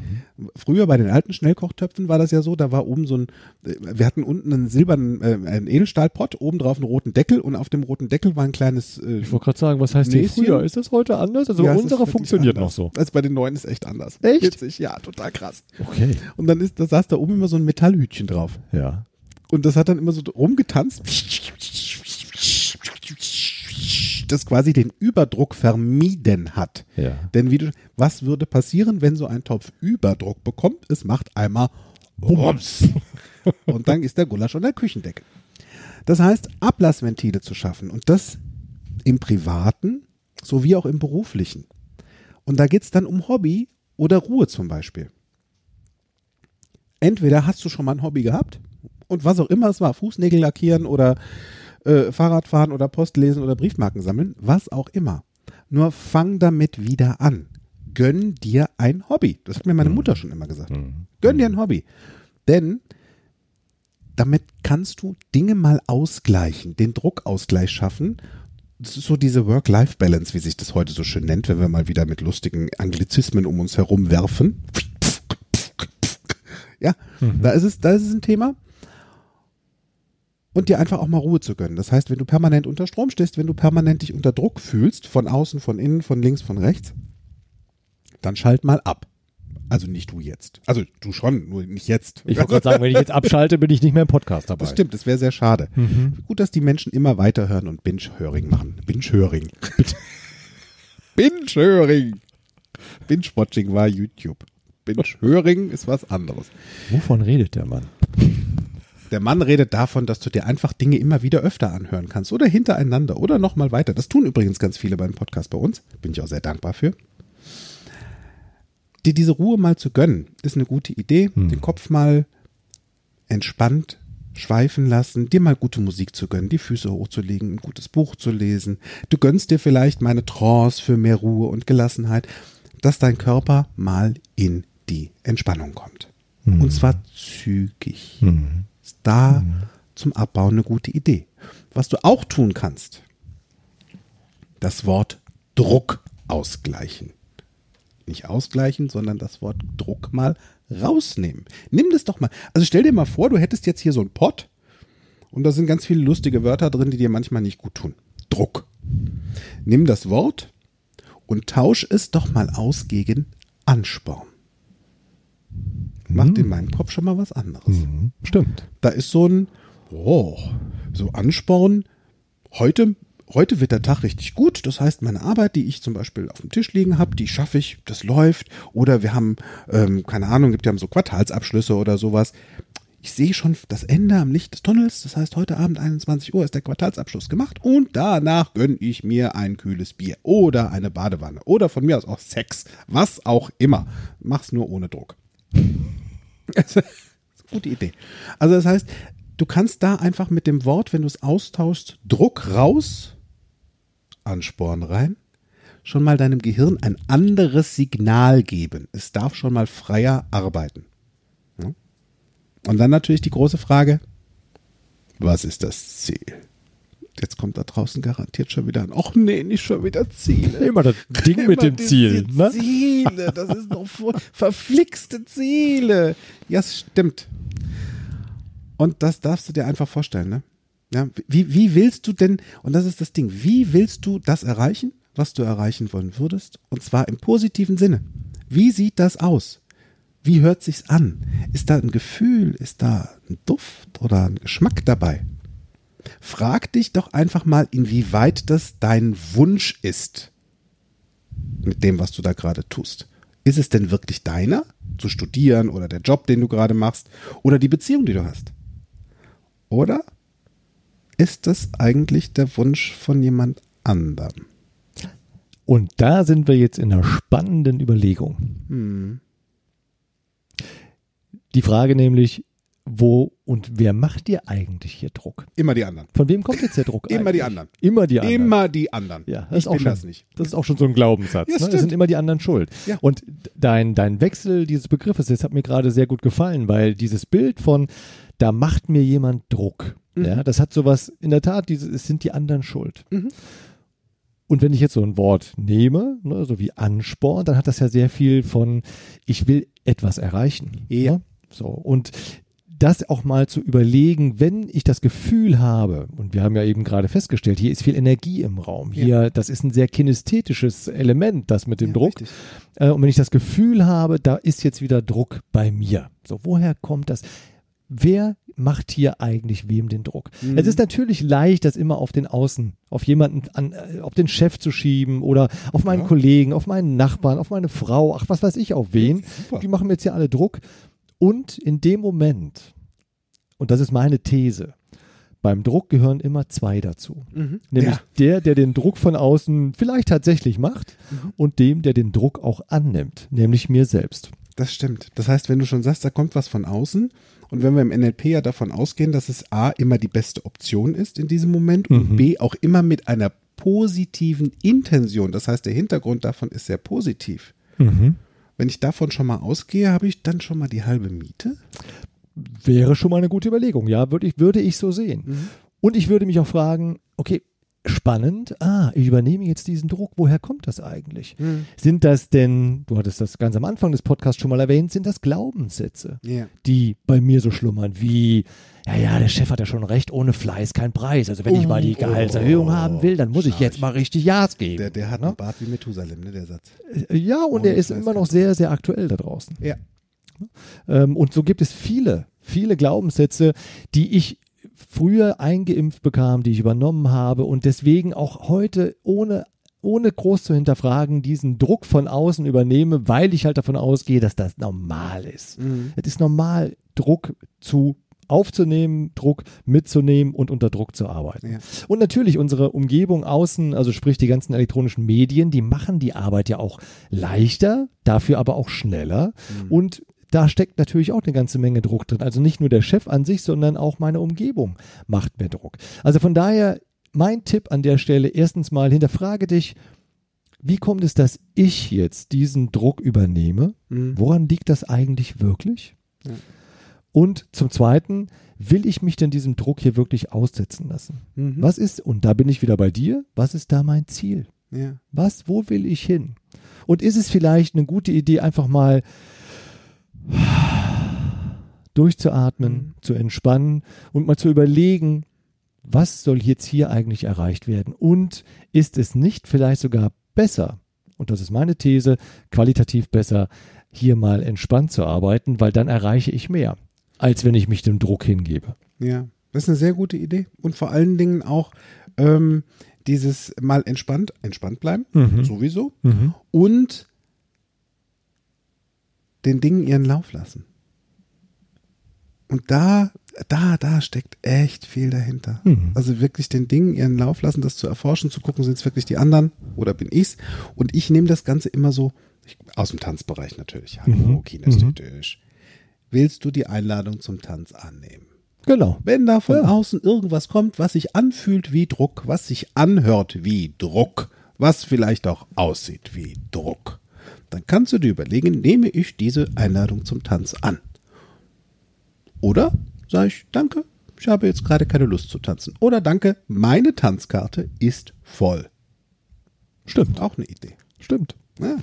Früher bei den alten Schnellkochtöpfen war das ja so, da war oben so ein, äh, wir hatten unten einen silbernen, äh, einen Edelstahlpott, oben drauf einen roten Deckel und auf dem roten Deckel war ein kleines äh, Ich wollte gerade sagen, was heißt denn Näschen? früher? Ist das heute anders? Also Ja, unsere funktioniert anders. noch so. Also bei den neuen ist echt anders. Echt? Witzig, ja, total krass. Okay. Und dann ist, da saß da oben immer so ein Metallhütchen drauf. Ja. Und das hat dann immer so rumgetanzt. Das quasi den Überdruck vermieden hat. Ja. Denn wie du, was würde passieren, wenn so ein Topf Überdruck bekommt? Es macht einmal Rums. Und dann ist der Gulasch an der Küchendecke. Das heißt, Ablassventile zu schaffen und das im privaten sowie auch im beruflichen. Und da geht es dann um Hobby oder Ruhe zum Beispiel. Entweder hast du schon mal ein Hobby gehabt und was auch immer es war, Fußnägel lackieren oder äh, Fahrradfahren oder Post lesen oder Briefmarken sammeln, was auch immer. Nur fang damit wieder an. Gönn dir ein Hobby. Das hat mir meine Mutter schon immer gesagt. Gönn dir ein Hobby. Denn damit kannst du Dinge mal ausgleichen, den Druckausgleich schaffen. Das ist so diese Work-Life-Balance, wie sich das heute so schön nennt, wenn wir mal wieder mit lustigen Anglizismen um uns herum werfen. Ja, da ist es, da ist es ein Thema. Und dir einfach auch mal Ruhe zu gönnen. Das heißt, wenn du permanent unter Strom stehst, wenn du permanent dich unter Druck fühlst, von außen, von innen, von links, von rechts, dann schalt mal ab. Also nicht du jetzt. Also du schon, nur nicht jetzt. Ich wollte gerade sagen, wenn ich jetzt abschalte, bin ich nicht mehr im Podcast dabei. Das stimmt, das wäre sehr schade. Gut, dass die Menschen immer weiterhören und Binge-Höring machen. Binge-Höring. Binge-Höring. Binge-Watching war YouTube. Binge-Höring ist was anderes. Wovon redet der Mann? Der Mann redet davon, dass du dir einfach Dinge immer wieder öfter anhören kannst oder hintereinander oder nochmal weiter. Das tun übrigens ganz viele beim Podcast bei uns. Bin ich auch sehr dankbar für. Dir diese Ruhe mal zu gönnen, ist eine gute Idee. Den Kopf mal entspannt schweifen lassen, dir mal gute Musik zu gönnen, die Füße hochzulegen, ein gutes Buch zu lesen. Du gönnst dir vielleicht meine Trance für mehr Ruhe und Gelassenheit, dass dein Körper mal in die Entspannung kommt. Und zwar zügig. Ist da zum Abbau eine gute Idee. Was du auch tun kannst, das Wort Druck ausgleichen. Nicht ausgleichen, sondern das Wort Druck mal rausnehmen. Nimm das doch mal. Also stell dir mal vor, du hättest jetzt hier so einen Pott und da sind ganz viele lustige Wörter drin, die dir manchmal nicht gut tun. Druck. Nimm das Wort und tausch es doch mal aus gegen Ansporn. Macht in meinem Kopf schon mal was anderes. Mhm. Stimmt. Da ist so ein, oh, so Ansporn. Heute, heute wird der Tag richtig gut. Das heißt, meine Arbeit, die ich zum Beispiel auf dem Tisch liegen habe, die schaffe ich, das läuft. Oder wir haben, ähm, keine Ahnung, gibt ja so Quartalsabschlüsse oder sowas. Ich sehe schon das Ende am Licht des Tunnels. Das heißt, heute Abend 21 Uhr ist der Quartalsabschluss gemacht und danach gönne ich mir ein kühles Bier oder eine Badewanne oder von mir aus auch Sex, was auch immer. Mach's nur ohne Druck. Gute Idee. Also das heißt, du kannst da einfach mit dem Wort, wenn du es austauschst, Druck raus, Ansporn rein, schon mal deinem Gehirn ein anderes Signal geben. Es darf schon mal freier arbeiten. Und dann natürlich die große Frage, was ist das Ziel? Jetzt kommt da draußen garantiert schon wieder ein, ach nee, nicht schon wieder Ziele. Immer das Ding mit dem Immer Ziel. Ne? Ziele, das ist noch vor- verflixte Ziele. Ja, es stimmt. Und das darfst du dir einfach vorstellen, ne? Ja, wie, wie willst du denn, und das ist das Ding, wie willst du das erreichen, was du erreichen wollen würdest? Und zwar im positiven Sinne. Wie sieht das aus? Wie hört sich's an? Ist da ein Gefühl, ist da ein Duft oder ein Geschmack dabei? Frag dich doch einfach mal, inwieweit das dein Wunsch ist mit dem, was du da gerade tust. Ist es denn wirklich deiner, zu studieren oder der Job, den du gerade machst oder die Beziehung, die du hast? Oder ist das eigentlich der Wunsch von jemand anderem? Und da sind wir jetzt in einer spannenden Überlegung. Hm. Die Frage nämlich, wo und wer macht dir eigentlich hier Druck? Immer die anderen. Von wem kommt jetzt der Druck? Immer die anderen. Immer die anderen. Immer die anderen. Ja, das ich ist auch schon, das nicht. Das ist auch schon so ein Glaubenssatz. Ja, ne? Es sind immer die anderen schuld. Ja. Und dein, dein Wechsel dieses Begriffes, das hat mir gerade sehr gut gefallen, weil dieses Bild von, da macht mir jemand Druck, Mhm. ja, das hat sowas, in der Tat, diese, es sind die anderen schuld. Mhm. Und wenn ich jetzt so ein Wort nehme, ne, so wie Ansporn, dann hat das ja sehr viel von, ich will etwas erreichen. Ja. Ne? So. Und das auch mal zu überlegen, wenn ich das Gefühl habe, und wir haben ja eben gerade festgestellt, hier ist viel Energie im Raum, hier, das ist ein sehr kinästhetisches Element, das mit dem Ja, Druck. Äh, und wenn ich das Gefühl habe, da ist jetzt wieder Druck bei mir. So, woher kommt das? Wer macht hier eigentlich wem den Druck? Mhm. Es ist natürlich leicht, das immer auf den Außen, auf jemanden, an, äh, auf den Chef zu schieben oder auf meinen Ja. Kollegen, auf meinen Nachbarn, auf meine Frau, ach, was weiß ich, auf wen. Die machen mir jetzt hier alle Druck. Und in dem Moment, und das ist meine These, beim Druck gehören immer zwei dazu. Mhm. Nämlich ja. der, der den Druck von außen vielleicht tatsächlich macht Mhm. und dem, der den Druck auch annimmt, nämlich mir selbst. Das stimmt. Das heißt, wenn du schon sagst, da kommt was von außen und wenn wir im NLP ja davon ausgehen, dass es A immer die beste Option ist in diesem Moment und Mhm. B auch immer mit einer positiven Intention, das heißt, der Hintergrund davon ist sehr positiv. Wenn ich davon schon mal ausgehe, habe ich dann schon mal die halbe Miete? Wäre schon mal eine gute Überlegung, ja, würde ich, würde ich so sehen. Mhm. Und ich würde mich auch fragen, okay, spannend, ah, ich übernehme jetzt diesen Druck, woher kommt das eigentlich? Mhm. Sind das denn, du hattest das ganz am Anfang des Podcasts schon mal erwähnt, sind das Glaubenssätze, Ja. die bei mir so schlummern, wie, ja, ja, der Chef hat ja schon recht, ohne Fleiß kein Preis. Also wenn ich mal die Oh, Gehaltserhöhung haben will, dann muss ich jetzt mal richtig Gas geben. Der, der hat ne? einen Bart wie Methusalem, ne, der Satz. Ja, und Ohne er ist immer noch sehr, sehr aktuell da draußen. Ja. Ähm, und so gibt es viele, viele Glaubenssätze, die ich früher eingeimpft bekam, die ich übernommen habe und deswegen auch heute ohne ohne groß zu hinterfragen, diesen Druck von außen übernehme, weil ich halt davon ausgehe, dass das normal ist. Mhm. Es ist normal, Druck zu aufzunehmen, Druck mitzunehmen und unter Druck zu arbeiten. Ja. Und natürlich unsere Umgebung außen, also sprich die ganzen elektronischen Medien, die machen die Arbeit ja auch leichter, dafür aber auch schneller. Und da steckt natürlich auch eine ganze Menge Druck drin. Also nicht nur der Chef an sich, sondern auch meine Umgebung macht mir Druck. Also von daher mein Tipp an der Stelle, erstens mal hinterfrage dich, wie kommt es, dass ich jetzt diesen Druck übernehme? Mhm. Woran liegt das eigentlich wirklich? Ja. Und zum Zweiten, will ich mich denn diesem Druck hier wirklich aussetzen lassen? Mhm. Was ist, und da bin ich wieder bei dir, was ist da mein Ziel? Ja. Was, wo will ich hin? Und ist es vielleicht eine gute Idee, einfach mal durchzuatmen, Mhm. zu entspannen und mal zu überlegen, was soll jetzt hier eigentlich erreicht werden? Und ist es nicht vielleicht sogar besser, und das ist meine These, qualitativ besser, hier mal entspannt zu arbeiten, weil dann erreiche ich mehr, als wenn ich mich dem Druck hingebe. Ja, das ist eine sehr gute Idee. Und vor allen Dingen auch ähm, dieses mal entspannt, entspannt bleiben, Mhm. sowieso. Und den Dingen ihren Lauf lassen. Und da, da, da steckt echt viel dahinter. Mhm. Also wirklich den Dingen ihren Lauf lassen, das zu erforschen, zu gucken, sind es wirklich die anderen oder bin ich's? Und ich nehme das Ganze immer so, ich, aus dem Tanzbereich natürlich, hallo, Mhm. kinästhetisch. Willst du die Einladung zum Tanz annehmen? Genau. Wenn da von Ja. außen irgendwas kommt, was sich anfühlt wie Druck, was sich anhört wie Druck, was vielleicht auch aussieht wie Druck, dann kannst du dir überlegen, nehme ich diese Einladung zum Tanz an? Oder sage ich, danke, ich habe jetzt gerade keine Lust zu tanzen. Oder danke, meine Tanzkarte ist voll. Stimmt. Auch eine Idee. Stimmt. Ja.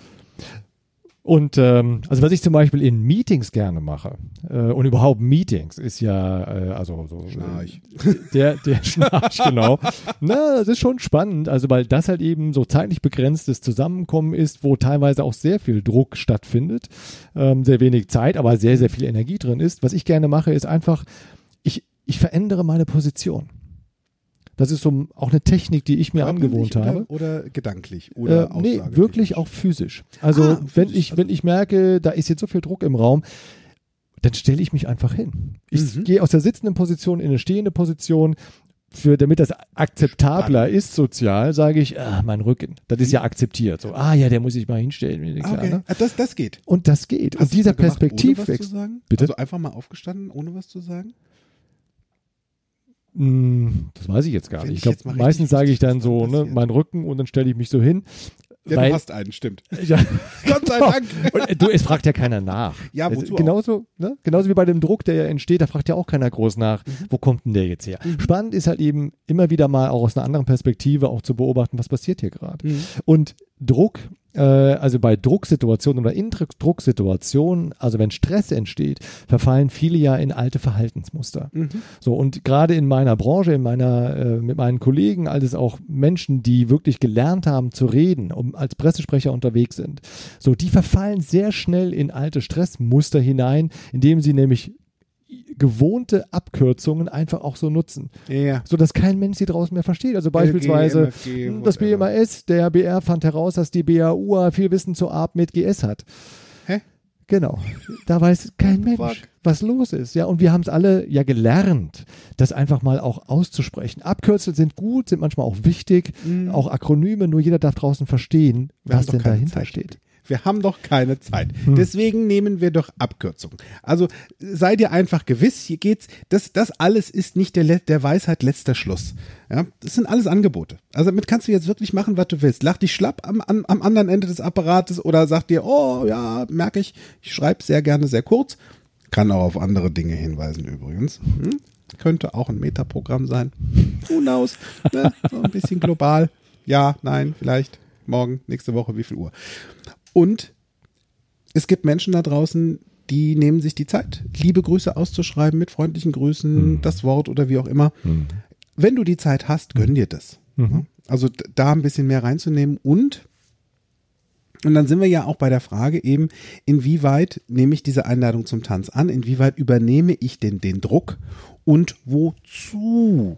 Und ähm, also was ich zum Beispiel in Meetings gerne mache äh, und überhaupt Meetings ist ja äh, also so Schnarch. äh, der der Schnarch genau. Na, das ist schon spannend, also weil das halt eben so zeitlich begrenztes Zusammenkommen ist, wo teilweise auch sehr viel Druck stattfindet, ähm, sehr wenig Zeit, aber sehr sehr viel Energie drin ist. Was ich gerne mache, ist einfach ich ich verändere meine Position. Das ist so auch eine Technik, die ich mir angewohnt Körperlich habe. Oder, oder gedanklich? Oder Äh, nee, wirklich auch physisch. Also Ah, wenn physisch, ich, also- wenn ich merke, da ist jetzt so viel Druck im Raum, dann stelle ich mich einfach hin. Ich Mhm. gehe aus der sitzenden Position in eine stehende Position. Für, damit das akzeptabler Spannend. ist sozial, sage ich, ah, mein Rücken. Das ist ja akzeptiert. So, ah ja, der muss sich mal hinstellen. Ah, okay. ne? Ah, das, das geht. Und das geht. Hast Und dieser gemacht, Perspektivwechsel. Bitte? Also einfach mal aufgestanden, ohne was zu sagen? Hm, das weiß ich jetzt gar Wenn nicht. Ich richtig meistens sage ich dann so, ne, mein Rücken und dann stelle ich mich so hin. Ja, Weil- du hast einen, stimmt. Ja, Gott sei Dank. Und, äh, du, es fragt ja keiner nach. Ja, wozu auch? genauso, ne? genauso wie bei dem Druck, der ja entsteht, da fragt ja auch keiner groß nach, Mhm. wo kommt denn der jetzt her? Spannend ist halt eben immer wieder mal auch aus einer anderen Perspektive auch zu beobachten, was passiert hier gerade. Mhm. Und Druck, also bei Drucksituationen oder in Drucksituationen, also wenn Stress entsteht, verfallen viele ja in alte Verhaltensmuster. Mhm. So, und gerade in meiner Branche, in meiner, äh, mit meinen Kollegen, als auch Menschen, die wirklich gelernt haben zu reden, um als Pressesprecher unterwegs sind, so, die verfallen sehr schnell in alte Stressmuster hinein, indem sie nämlich gewohnte Abkürzungen einfach auch so nutzen, Ja. so dass kein Mensch sie draußen mehr versteht. Also beispielsweise MFG, hm, das. BMAS, der BR fand heraus, dass die BAU viel Wissen zur Art mit GS hat. Hä? Genau. Da weiß kein Mensch, Fuck. was los ist. Ja, und wir haben es alle ja gelernt, das einfach mal auch auszusprechen. Abkürzel sind gut, sind manchmal auch wichtig, auch Akronyme, nur jeder darf draußen verstehen, Wir was denn dahinter Zeit. steht. Wir haben doch keine Zeit. Hm. Deswegen nehmen wir doch Abkürzungen. Also sei dir einfach gewiss, hier geht's, das, das alles ist nicht der, der Weisheit letzter Schluss. Ja, das sind alles Angebote. Also damit kannst du jetzt wirklich machen, was du willst. Lach dich schlapp am, am, am anderen Ende des Apparates oder sag dir, oh ja, merke ich, ich schreibe sehr gerne sehr kurz. Kann auch auf andere Dinge hinweisen übrigens. Hm? Könnte auch ein Metaprogramm sein. Who knows? Ne? So ein bisschen global. Ja, nein, vielleicht. Morgen, nächste Woche, wie viel Uhr? Und es gibt Menschen da draußen, die nehmen sich die Zeit, liebe Grüße auszuschreiben mit freundlichen Grüßen, das Wort oder wie auch immer. Wenn du die Zeit hast, gönn dir das. Ne? Also da ein bisschen mehr reinzunehmen und und dann sind wir ja auch bei der Frage eben, inwieweit nehme ich diese Einladung zum Tanz an, inwieweit übernehme ich denn den Druck und wozu?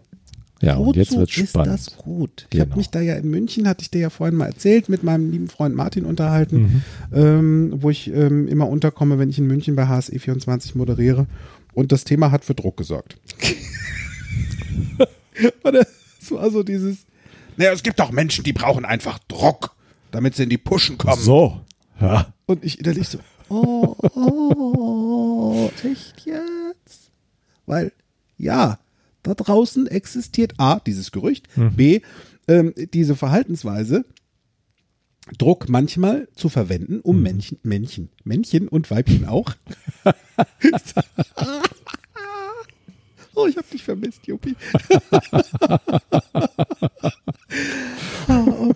Ja, und jetzt Wozu wird's ist spannend. das gut? Ich habe Genau. mich da ja in München, hatte ich dir ja vorhin mal erzählt, mit meinem lieben Freund Martin unterhalten, Mhm. ähm, wo ich ähm, immer unterkomme, wenn ich in München bei HSE24 moderiere. Und das Thema hat für Druck gesorgt. Und es war so dieses, naja, es gibt doch Menschen, die brauchen einfach Druck, damit sie in die Pushen kommen. So. Ja. Und ich innerlich so, oh, oh, echt jetzt? Weil, ja, da draußen existiert A, dieses Gerücht, B, ähm, diese Verhaltensweise, Druck manchmal zu verwenden, um Männchen, Männchen, Männchen und Weibchen auch. oh, ich hab dich vermisst, Juppie. um,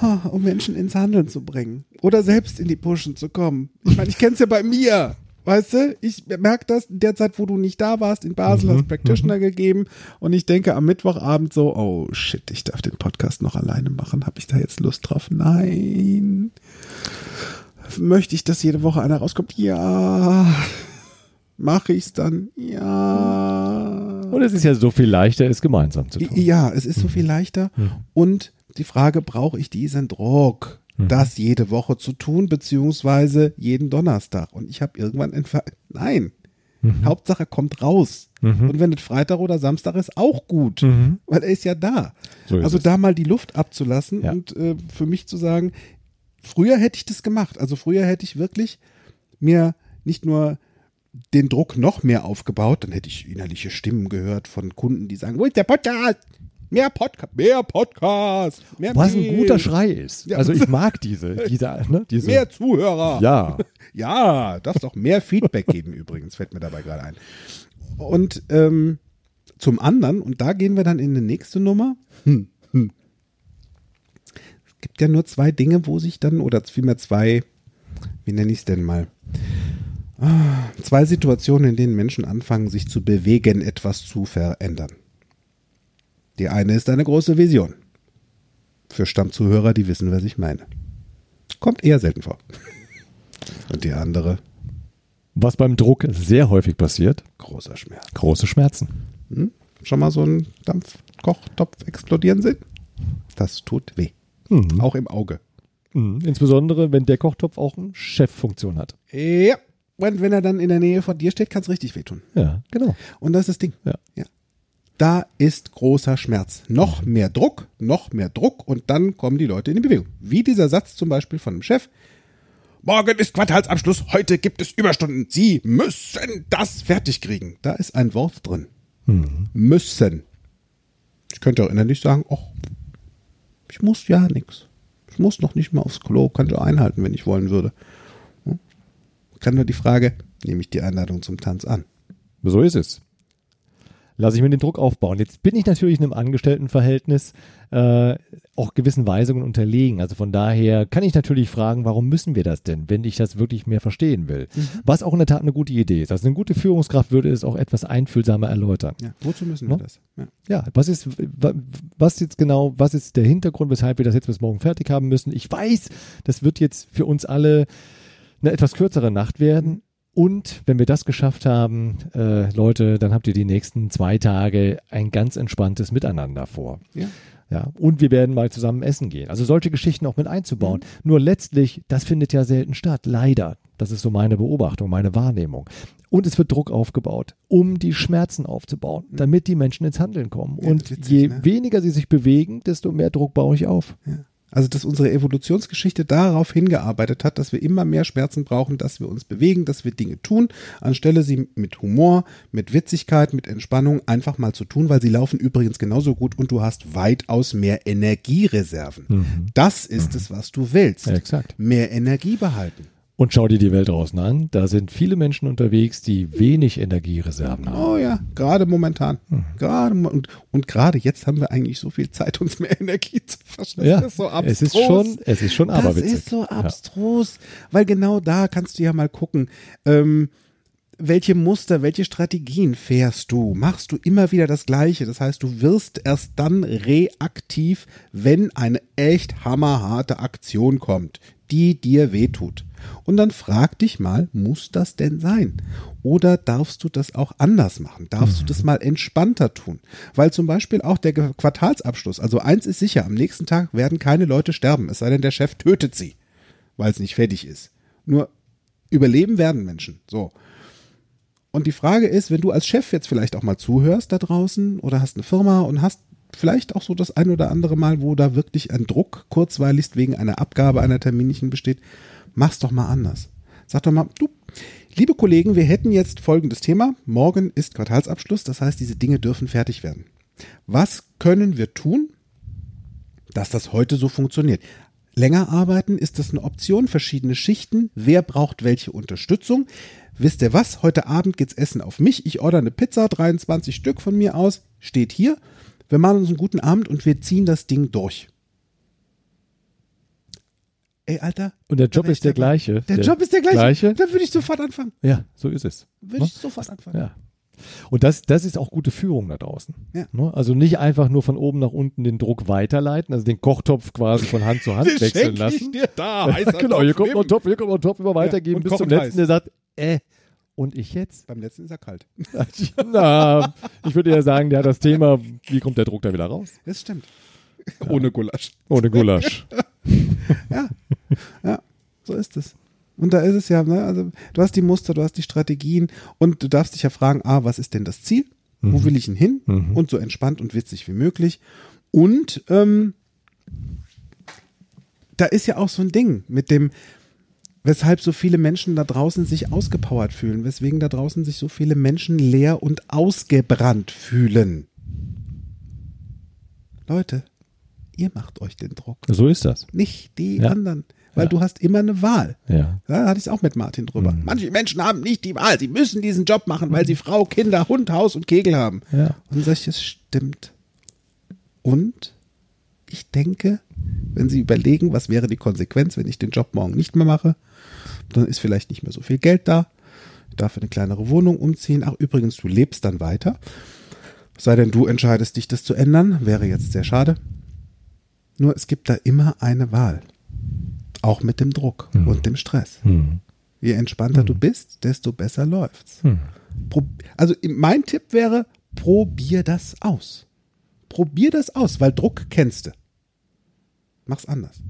um Menschen ins Handeln zu bringen oder selbst in die Pushen zu kommen. Ich meine, ich kenne es ja bei mir. Weißt du, ich merke das in der Zeit, wo du nicht da warst, in Basel, hast Practitioner gegeben und ich denke am Mittwochabend so, oh shit, ich darf den Podcast noch alleine machen. Habe ich da jetzt Lust drauf? Nein. Möchte ich, dass jede Woche einer rauskommt? Ja. Mache ich's dann? Ja. Und es ist ja so viel leichter, es gemeinsam zu tun. Ja, es ist so viel leichter. Und die Frage, brauche ich diesen Druck, das jede Woche zu tun, beziehungsweise jeden Donnerstag? Und ich habe irgendwann entfer Nein. Hauptsache kommt raus. Und wenn es Freitag oder Samstag ist, auch gut, weil er ist ja da. So ist also es. da mal die Luft abzulassen Ja. und äh, für mich zu sagen, früher hätte ich das gemacht. Also früher hätte ich wirklich mir nicht nur den Druck noch mehr aufgebaut, dann hätte ich innerliche Stimmen gehört von Kunden, die sagen, wo ist der Podcast? Mehr Podcast, mehr Podcast, mehr Was ein guter Schrei ist. Ja. Also ich mag diese, diese, ne, diese. Mehr Zuhörer. Ja. Ja, darfst auch mehr Feedback geben übrigens, fällt mir dabei gerade ein. Und ähm, zum anderen, und da gehen wir dann in die nächste Nummer. Hm, hm. Es gibt ja nur zwei Dinge, wo sich dann, oder vielmehr zwei, wie nenne ich es denn mal? Ah, Zwei Situationen, in denen Menschen anfangen, sich zu bewegen, etwas zu verändern. Die eine ist eine große Vision. Für Stammzuhörer, die wissen, was ich meine. Kommt eher selten vor. Und die andere, Was beim Druck sehr häufig passiert, großer Schmerz. große Schmerzen. Hm? Schon mal so einen Dampfkochtopf explodieren sehen? Das tut weh. Mhm. Auch im Auge. Mhm. Insbesondere, wenn der Kochtopf auch eine Cheffunktion hat. Ja. Und wenn er dann in der Nähe von dir steht, kann es richtig wehtun. Ja, genau. Und das ist das Ding. Ja. ja. Da ist großer Schmerz. Noch mehr Druck, noch mehr Druck und dann kommen die Leute in die Bewegung. Wie dieser Satz zum Beispiel von einem Chef. Morgen ist Quartalsabschluss, heute gibt es Überstunden. Sie müssen das fertig kriegen. Da ist ein Wort drin. Müssen. Ich könnte auch innerlich sagen, ach, ich muss ja nichts. Ich muss noch nicht mal aufs Klo, könnte einhalten, wenn ich wollen würde. Hm? Kann nur die Frage, nehme ich die Einladung zum Tanz an? So ist es lasse ich mir den Druck aufbauen. Jetzt bin ich natürlich in einem Angestelltenverhältnis äh, auch gewissen Weisungen unterlegen. Also von daher kann ich natürlich fragen, warum müssen wir das denn, wenn ich das wirklich mehr verstehen will? Mhm. Was auch in der Tat eine gute Idee ist. Also eine gute Führungskraft würde es auch etwas einfühlsamer erläutern. Ja, wozu müssen wir no? das? Ja. ja, was ist, was jetzt genau, was ist der Hintergrund, weshalb wir das jetzt bis morgen fertig haben müssen? Ich weiß, das wird jetzt für uns alle eine etwas kürzere Nacht werden. Und wenn wir das geschafft haben, äh, Leute, dann habt ihr die nächsten zwei Tage ein ganz entspanntes Miteinander vor. Ja. Ja, und wir werden mal zusammen essen gehen. Also solche Geschichten auch mit einzubauen. Mhm. Nur letztlich, das findet ja selten statt. Leider. Das ist so meine Beobachtung, meine Wahrnehmung. Und es wird Druck aufgebaut, um die Schmerzen aufzubauen, mhm. damit die Menschen ins Handeln kommen. Ja, und witzig, je ne? weniger sie sich bewegen, desto mehr Druck baue ich auf. Ja. Also, dass unsere Evolutionsgeschichte darauf hingearbeitet hat, dass wir immer mehr Schmerzen brauchen, dass wir uns bewegen, dass wir Dinge tun, anstelle sie mit Humor, mit Witzigkeit, mit Entspannung einfach mal zu tun, weil sie laufen übrigens genauso gut und du hast weitaus mehr Energiereserven. Mhm. Das ist mhm. es, was du willst. Ja, exakt. Mehr Energie behalten. Und schau dir die Welt draußen an. Da sind viele Menschen unterwegs, die wenig Energiereserven haben. Oh ja, gerade momentan. Hm. Gerade und, und gerade jetzt haben wir eigentlich so viel Zeit, uns mehr Energie zu verschaffen. Ja, das ist so abstrus. Es ist schon, es ist schon aberwitzig. Das ist so abstrus, ja. weil genau da kannst du ja mal gucken. Ähm, welche Muster, welche Strategien fährst du? Machst du immer wieder das Gleiche? Das heißt, du wirst erst dann reaktiv, wenn eine echt hammerharte Aktion kommt, die dir wehtut. Und dann frag dich mal, muss das denn sein? Oder darfst du das auch anders machen? Darfst mhm. du das mal entspannter tun? Weil zum Beispiel auch der Quartalsabschluss, also eins ist sicher, am nächsten Tag werden keine Leute sterben, es sei denn, der Chef tötet sie, weil es nicht fertig ist. Nur überleben werden Menschen. So. Und die Frage ist, wenn du als Chef jetzt vielleicht auch mal zuhörst da draußen oder hast eine Firma und hast vielleicht auch so das ein oder andere Mal, wo da wirklich ein Druck kurzweiligst wegen einer Abgabe einer Terminchen besteht, mach's doch mal anders. Sag doch mal, du, liebe Kollegen, wir hätten jetzt folgendes Thema. Morgen ist Quartalsabschluss, das heißt, diese Dinge dürfen fertig werden. Was können wir tun, dass das heute so funktioniert? Länger arbeiten, ist das eine Option? Verschiedene Schichten? Wer braucht welche Unterstützung? Wisst ihr was? Heute Abend geht's essen auf mich. Ich order eine Pizza, 23 Stück von mir aus, steht hier. Wir machen uns einen guten Abend und wir ziehen das Ding durch ey, Alter. Und der Job ist der gleiche. Der, der, Job ist der gleiche. gleiche. Dann würde ich sofort anfangen. Ja, so ist es. Würde ich sofort anfangen. Ja. Und das, das ist auch gute Führung da draußen. Ja. Ne? Also nicht einfach nur von oben nach unten den Druck weiterleiten, also den Kochtopf quasi von Hand zu Hand wechseln lassen. Ich dir da, genau, hier kommt noch ein Topf, hier kommt noch ein Topf, immer weitergeben ja, bis zum letzten, der sagt, äh, und ich jetzt? Beim letzten ist er kalt. Na, ich würde ja sagen, der hat das Thema, wie kommt der Druck da wieder raus? Das stimmt. Ohne Gulasch. Ohne Gulasch. ja, ja, so ist es. Und da ist es ja, ne, also du hast die Muster, du hast die Strategien und du darfst dich ja fragen, ah, was ist denn das Ziel? Mhm. Wo will ich ihn hin? Mhm. Und so entspannt und witzig wie möglich. Und ähm, da ist ja auch so ein Ding mit dem, weshalb so viele Menschen da draußen sich ausgepowert fühlen, weswegen da draußen sich so viele Menschen leer und ausgebrannt fühlen. Leute, ihr macht euch den Druck. So ist das. Nicht die ja. anderen. Weil ja. du hast immer eine Wahl. Ja. Da hatte ich es auch mit Martin drüber. Mhm. Manche Menschen haben nicht die Wahl. Sie müssen diesen Job machen, weil sie mhm. Frau, Kinder, Hund, Haus und Kegel haben. Ja. Und solches stimmt. Und ich denke, wenn Sie überlegen, was wäre die Konsequenz, wenn ich den Job morgen nicht mehr mache, dann ist vielleicht nicht mehr so viel Geld da. Ich darf eine kleinere Wohnung umziehen. Ach, übrigens, du lebst dann weiter. Sei denn, du entscheidest dich, das zu ändern. Wäre jetzt sehr schade. Nur es gibt da immer eine Wahl. Auch mit dem Druck hm. und dem Stress. Hm. Je entspannter hm. du bist, desto besser läuft's. Hm. Also mein Tipp wäre, probier das aus. Probier das aus, weil Druck kennst du. Mach's anders.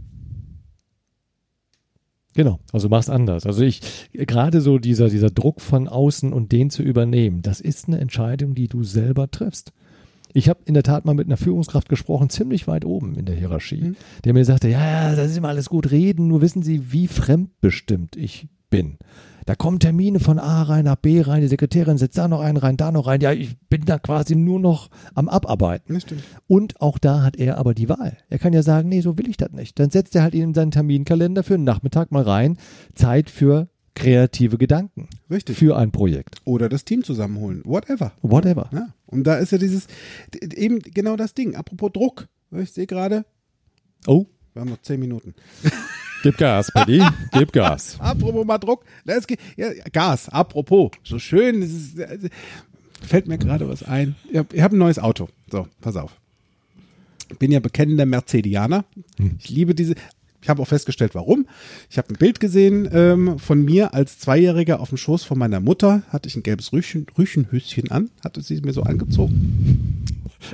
Genau, also mach's anders. Also ich, gerade so dieser, dieser Druck von außen und den zu übernehmen, das ist eine Entscheidung, die du selber triffst. Ich habe in der Tat mal mit einer Führungskraft gesprochen, ziemlich weit oben in der Hierarchie, mhm. der mir sagte, ja, ja, das ist immer alles gut reden, nur wissen Sie, wie fremdbestimmt ich bin. Da kommen Termine von A rein nach B rein, die Sekretärin setzt da noch einen rein, da noch rein. Ja, ich bin da quasi nur noch am Abarbeiten. Und auch da hat er aber die Wahl. Er kann ja sagen, nee, so will ich das nicht. Dann setzt er halt in seinen Terminkalender für einen Nachmittag mal rein, Zeit für kreative Gedanken. Richtig. Für ein Projekt. Oder das Team zusammenholen. Whatever. Whatever. Ja. Und da ist ja dieses, eben genau das Ding. Apropos Druck. Ich sehe gerade, Oh, wir haben noch zehn Minuten. gib Gas, Paddy. gib Gas. Apropos mal Druck. Ja, Gas, apropos. So schön. Ist, äh, fällt mir gerade was ein. Ich habe hab ein neues Auto. So, pass auf. Ich bin ja bekennender Mercedianer. Ich liebe diese. Ich habe auch festgestellt, warum. Ich habe ein Bild gesehen ähm, von mir als Zweijähriger auf dem Schoß von meiner Mutter. Hatte ich ein gelbes Rüchen, Rüchenhöschen an. Hatte sie mir so angezogen.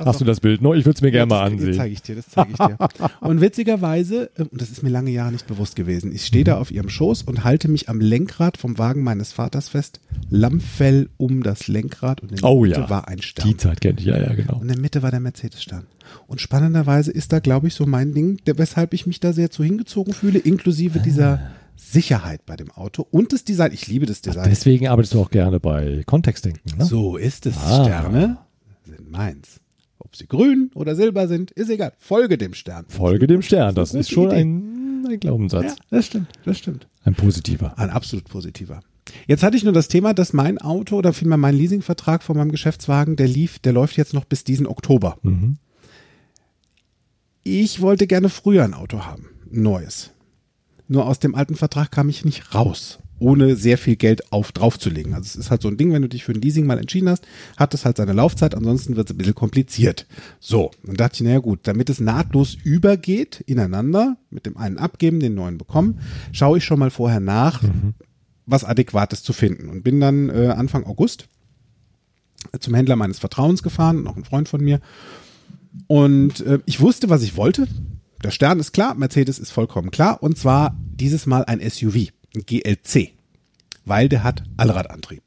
Hast du das Bild noch? Ich würde es mir gerne mal Das ansehen. zeige ich dir, das zeige ich dir. Und witzigerweise, äh, und das ist mir lange Jahre nicht bewusst gewesen, ich stehe da auf ihrem Schoß und halte mich am Lenkrad vom Wagen meines Vaters fest, Lammfell um das Lenkrad und in der Oh Mitte ja. war ein Stern. Die Zeit kenne ich, ja, ja, genau. Und in der Mitte war der Mercedes-Stern. Und spannenderweise ist da, glaube ich, so mein Ding, weshalb ich mich da sehr zu hingezogen fühle, inklusive dieser Sicherheit bei dem Auto und das Design. Ich liebe das Design. Deswegen arbeitest du auch gerne bei Kontextdenken, ne? So ist es. Ah. Sterne sind meins. Ob sie grün oder silber sind, ist egal. Folge dem Stern. Folge dem Stern. Das eine ist schon Idee. ein, ein Glaubenssatz. Ja, das stimmt, das stimmt. Ein positiver. Ein absolut positiver. Jetzt hatte ich nur das Thema, dass mein Auto oder vielmehr mein Leasingvertrag von meinem Geschäftswagen, der lief, der läuft jetzt noch bis diesen Oktober. Mhm. Ich wollte gerne früher ein Auto haben, neues. Nur aus dem alten Vertrag kam ich nicht raus, ohne sehr viel Geld auf draufzulegen. Also es ist halt so ein Ding, wenn du dich für ein Leasing mal entschieden hast, hat es halt seine Laufzeit, ansonsten wird es ein bisschen kompliziert. So, dann dachte ich, naja gut, damit es nahtlos übergeht ineinander, mit dem einen abgeben, den neuen bekommen, schaue ich schon mal vorher nach, was Adäquates zu finden. Und bin dann äh, Anfang August zum Händler meines Vertrauens gefahren, noch ein Freund von mir. Und äh, ich wusste, was ich wollte. Der Stern ist klar, Mercedes ist vollkommen klar. Und zwar dieses Mal ein SUV, ein GLC, weil der hat Allradantrieb.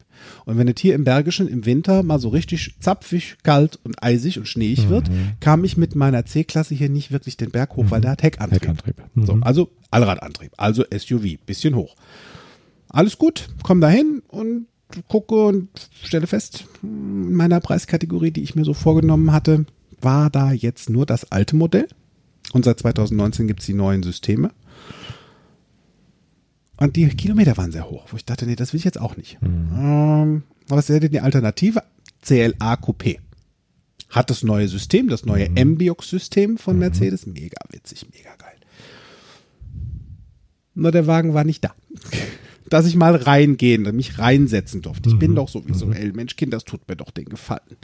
Und wenn es hier im Bergischen im Winter mal so richtig zapfig, kalt und eisig und schneeig wird, kam ich mit meiner C-Klasse hier nicht wirklich den Berg hoch, weil der hat Heckantrieb. Heckantrieb. So, Mhm. also Allradantrieb, also SUV, bisschen hoch. Alles gut, komm dahin und gucke und stelle fest, in meiner Preiskategorie, die ich mir so vorgenommen hatte, war da jetzt nur das alte Modell. Und seit 2019 gibt es die neuen Systeme. Und die Kilometer waren sehr hoch, wo ich dachte, nee, das will ich jetzt auch nicht. Ähm, aber was wäre denn die Alternative? CLA Coupé. Hat das neue System, das neue MBiox-System von Mercedes. Mega witzig, mega geil. Nur der Wagen war nicht da. Dass ich mal reingehen, mich reinsetzen durfte. Ich bin doch so visuell. Mensch, Kind, das tut mir doch den Gefallen.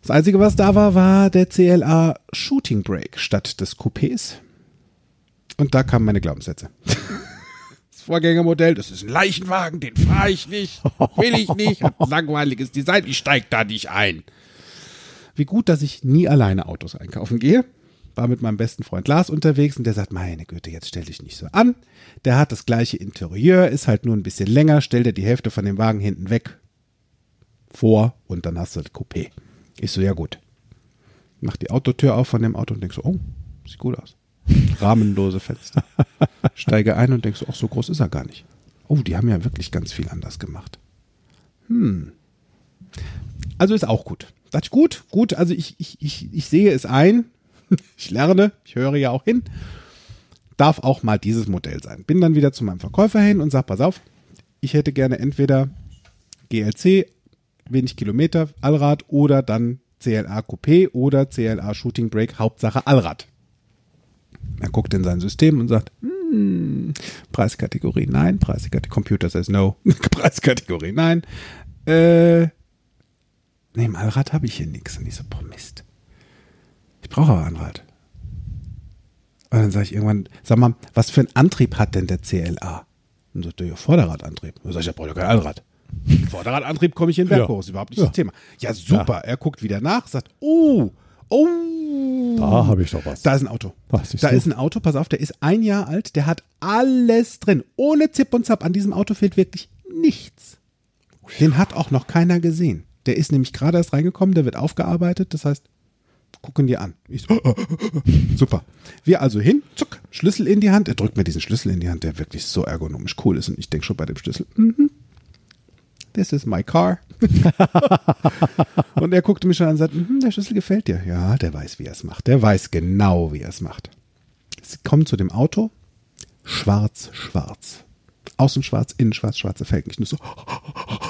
Das Einzige, was da war, war der CLA Shooting Brake statt des Coupés. Und da kamen meine Glaubenssätze. Vorgängermodell, das ist ein Leichenwagen, den fahre ich nicht, will ich nicht, hat ein langweiliges Design, ich steig da nicht ein. Wie gut, dass ich nie alleine Autos einkaufen gehe. War mit meinem besten Freund Lars unterwegs und der sagt, meine Güte, jetzt stell dich nicht so an. Der hat das gleiche Interieur, ist halt nur ein bisschen länger, stell dir die Hälfte von dem Wagen hinten weg vor und dann hast du das Coupé. Ich so, ja gut. Mach die Autotür auf von dem Auto und denk so, oh, sieht gut aus. Rahmenlose Fenster. Steige ein und denk so, ach, so groß ist er gar nicht. Oh, die haben ja wirklich ganz viel anders gemacht. Hm. Also ist auch gut. Das ist gut, gut. Also ich, ich, ich, ich sehe es ein. Ich lerne, ich höre ja auch hin. Darf auch mal dieses Modell sein. Bin dann wieder zu meinem Verkäufer hin und sag, pass auf, ich hätte gerne entweder GLC, wenig Kilometer, Allrad oder dann CLA Coupé oder CLA Shooting Brake, Hauptsache Allrad. Er guckt in sein System und sagt, hm, Preiskategorie nein, Preiskategorie, Computer says no, Preiskategorie nein. Äh, nee, im Allrad habe ich hier nichts. Und ich so, boah, Mist. Ich brauche aber Allrad. Und dann sage ich irgendwann, sag mal, was für einen Antrieb hat denn der CLA? Und sagt er, ja, Vorderradantrieb. Und dann sag ich, ja, brauche ja kein Allrad. Vorderradantrieb komme ich in den Berg Ja. hoch, ist überhaupt nicht Ja. das Thema. Ja, super. Er guckt wieder nach, sagt, oh, oh. Da habe ich doch was. Da ist ein Auto. Was da du? ist ein Auto, pass auf, der ist ein Jahr alt, der hat alles drin. Ohne Zip und Zap. An diesem Auto fehlt wirklich nichts. Den hat auch noch keiner gesehen. Der ist nämlich gerade erst reingekommen, der wird aufgearbeitet. Das heißt, gucken die an. Ich so, super. Wir also hin, zuck, Schlüssel in die Hand. Er drückt mir diesen Schlüssel in die Hand, der wirklich so ergonomisch cool ist. Und ich denke schon bei dem Schlüssel, mhm, this is my car. und er guckte mich schon an und sagte, mhm, der Schlüssel gefällt dir. Ja, der weiß, wie er es macht. Der weiß genau, wie er es macht. Sie kommen zu dem Auto, schwarz, schwarz. Außen schwarz, innen schwarz, schwarze Felgen. Ich nur so,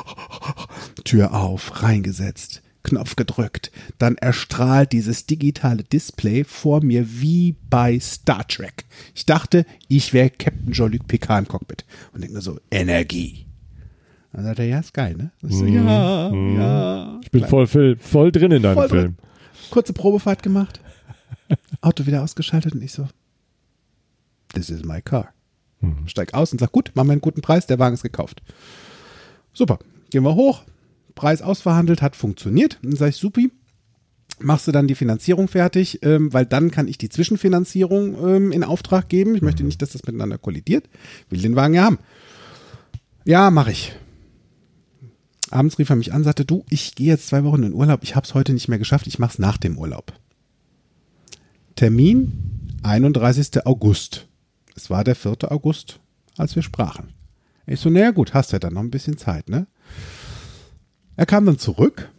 Tür auf, reingesetzt, Knopf gedrückt. Dann erstrahlt dieses digitale Display vor mir wie bei Star Trek. Ich dachte, ich wäre Captain Jean-Luc Picard im Cockpit. Und denke nur so, Energie. Dann sagt er, ja, ist geil, ne? Ich so, ja, ja. Ich bin voll, voll, voll drin in deinem Voll drin. Film. Kurze Probefahrt gemacht. Auto wieder ausgeschaltet und ich so, this is my car. Steig aus und sag, gut, machen wir einen guten Preis, der Wagen ist gekauft. Super, gehen wir hoch, Preis ausverhandelt, hat funktioniert. Dann sag ich, supi, machst du dann die Finanzierung fertig, ähm, weil dann kann ich die Zwischenfinanzierung ähm, in Auftrag geben. Ich möchte nicht, dass das miteinander kollidiert. Will den Wagen ja haben. Ja, mache ich. Abends rief er mich an, sagte, du, ich gehe jetzt zwei Wochen in Urlaub, ich habe es heute nicht mehr geschafft, ich mache es nach dem Urlaub. Termin 31. August. Es war der 4. August, als wir sprachen. Ich so, naja gut, hast ja dann noch ein bisschen Zeit, ne? Er kam dann zurück.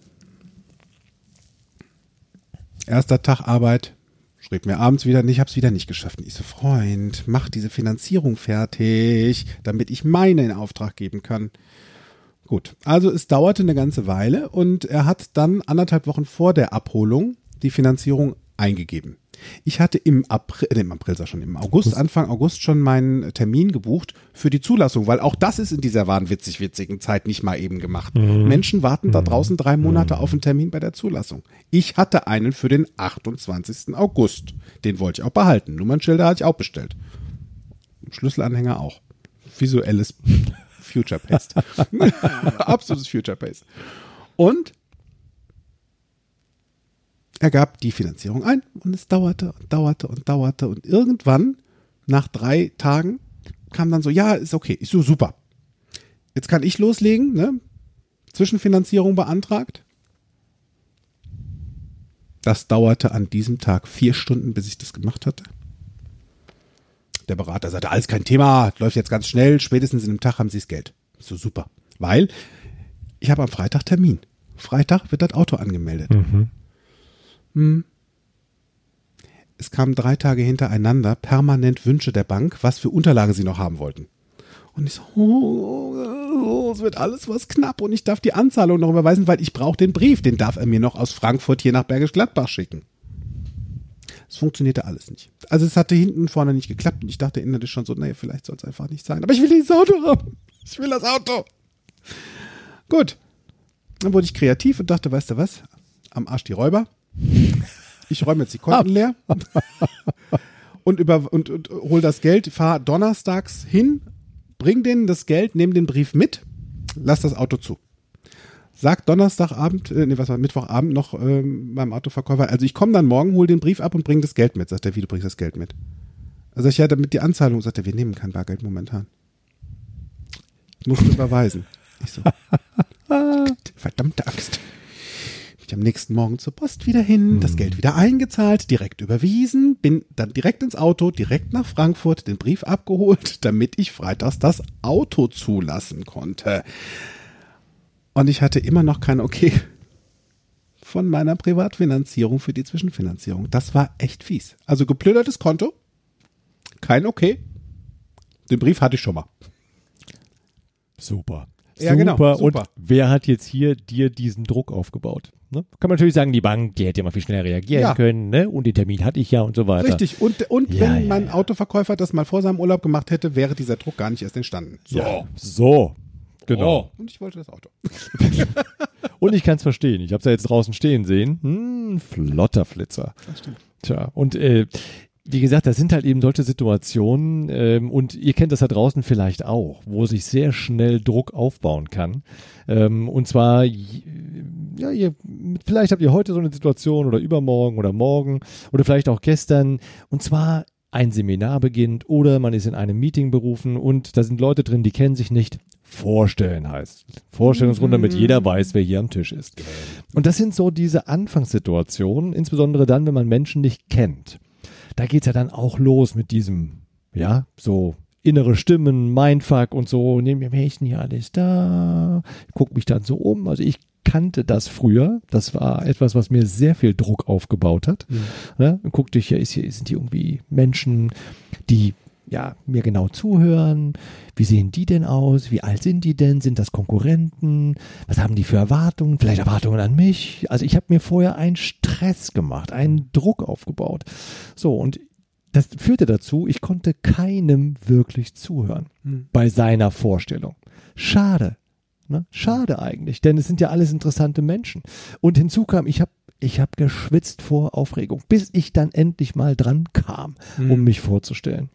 Erster Tag Arbeit, schrieb mir abends wieder, ich hab's wieder nicht geschafft. Und ich so, Freund, mach diese Finanzierung fertig, damit ich meine in Auftrag geben kann. Gut, also es dauerte eine ganze Weile und er hat dann anderthalb Wochen vor der Abholung die Finanzierung eingegeben. Ich hatte im April, äh, im April sag schon, im August, Anfang August schon meinen Termin gebucht für die Zulassung, weil auch das ist in dieser wahnwitzig witzigen Zeit nicht mal eben gemacht. Menschen warten da draußen drei Monate auf einen Termin bei der Zulassung. Ich hatte einen für den 28. August. Den wollte ich auch behalten. Nummernschilder hatte ich auch bestellt. Schlüsselanhänger auch. Visuelles Future Pace. Absolutes Future Pace. Und er gab die Finanzierung ein und es dauerte und dauerte und dauerte und irgendwann nach drei Tagen kam dann so, ja, ist okay, ist so super. Jetzt kann ich loslegen, ne? Zwischenfinanzierung beantragt. Das dauerte an diesem Tag vier Stunden, bis ich das gemacht hatte. Der Berater sagte, alles kein Thema, läuft jetzt ganz schnell, spätestens in einem Tag haben Sie das Geld. So super. Weil ich habe am Freitag Termin. Freitag wird das Auto angemeldet. Hm. Es kamen drei Tage hintereinander permanent Wünsche der Bank, was für Unterlagen sie noch haben wollten. Und ich so, oh, oh, es wird alles was knapp und ich darf die Anzahlung noch überweisen, weil ich brauche den Brief, den darf er mir noch aus Frankfurt hier nach Bergisch Gladbach schicken. Es funktionierte alles nicht. Also es hatte hinten und vorne nicht geklappt und ich dachte innerlich schon so, naja, vielleicht soll es einfach nicht sein. Aber ich will dieses Auto haben. Ich will das Auto. Gut. Dann wurde ich kreativ und dachte, weißt du was? Am Arsch die Räuber. Ich räume jetzt die Konten leer und, über, und, und hol das Geld, fahr donnerstags hin, bring denen das Geld, nehme den Brief mit, lass das Auto zu. Sag Donnerstagabend, äh, nee, was war Mittwochabend noch ähm, beim Autoverkäufer, also ich komme dann morgen, hol den Brief ab und bring das Geld mit. Sagt er, wie du bringst das Geld mit? Also ich ja damit die Anzahlung, sagt er, wir nehmen kein Bargeld momentan. Musst du überweisen. Ich so, verdammte Axt. Ich am nächsten Morgen zur Post wieder hin, das Geld wieder eingezahlt, direkt überwiesen, bin dann direkt ins Auto, direkt nach Frankfurt, den Brief abgeholt, damit ich freitags das Auto zulassen konnte. Und ich hatte immer noch kein Okay von meiner Privatfinanzierung für die Zwischenfinanzierung. Das war echt fies. Also geplündertes Konto, kein Okay. Den Brief hatte ich schon mal. Super. Ja, genau, super. super. Und wer hat jetzt hier dir diesen Druck aufgebaut? Ne? Kann man natürlich sagen, die Bank, die hätte ja mal viel schneller reagieren Ja. können, ne? Und den Termin hatte ich ja und so weiter. Richtig. Und, und Ja, wenn mein. Autoverkäufer das mal vor seinem Urlaub gemacht hätte, wäre dieser Druck gar nicht erst entstanden. So. So. Genau. Und ich wollte das Auto. Und ich kann es verstehen. Ich habe es ja jetzt draußen stehen sehen. Hm, flotter Flitzer. Das stimmt. Tja, und äh, wie gesagt, das sind halt eben solche Situationen ähm, und ihr kennt das da draußen vielleicht auch, wo sich sehr schnell Druck aufbauen kann. Ähm, und zwar, ja, ihr, vielleicht habt ihr heute so eine Situation oder übermorgen oder morgen oder vielleicht auch gestern. Und zwar ein Seminar beginnt oder man ist in einem Meeting berufen und da sind Leute drin, die kennen sich nicht. Vorstellen heißt. Vorstellungsrunde, damit jeder weiß, wer hier am Tisch ist. Und das sind so diese Anfangssituationen, insbesondere dann, wenn man Menschen nicht kennt. Da geht's ja dann auch los mit diesem, ja, so innere Stimmen, Mindfuck und so, neben mir, wer ist denn hier alles da? Ich guck mich dann so um. Also ich kannte das früher. Das war etwas, was mir sehr viel Druck aufgebaut hat. Mhm. Ja, dann guckte ich, ja, ist hier, sind hier irgendwie Menschen, die ja, mir genau zuhören. Wie sehen die denn aus? Wie alt sind die denn? Sind das Konkurrenten? Was haben die für Erwartungen? Vielleicht Erwartungen an mich? Also ich habe mir vorher einen Stress gemacht, einen Druck aufgebaut. So, und das führte dazu, ich konnte keinem wirklich zuhören Hm. bei seiner Vorstellung. Schade. Ne? Schade eigentlich, denn es sind ja alles interessante Menschen. Und hinzu kam, ich habe ich hab geschwitzt vor Aufregung, bis ich dann endlich mal dran kam, Hm. um mich vorzustellen.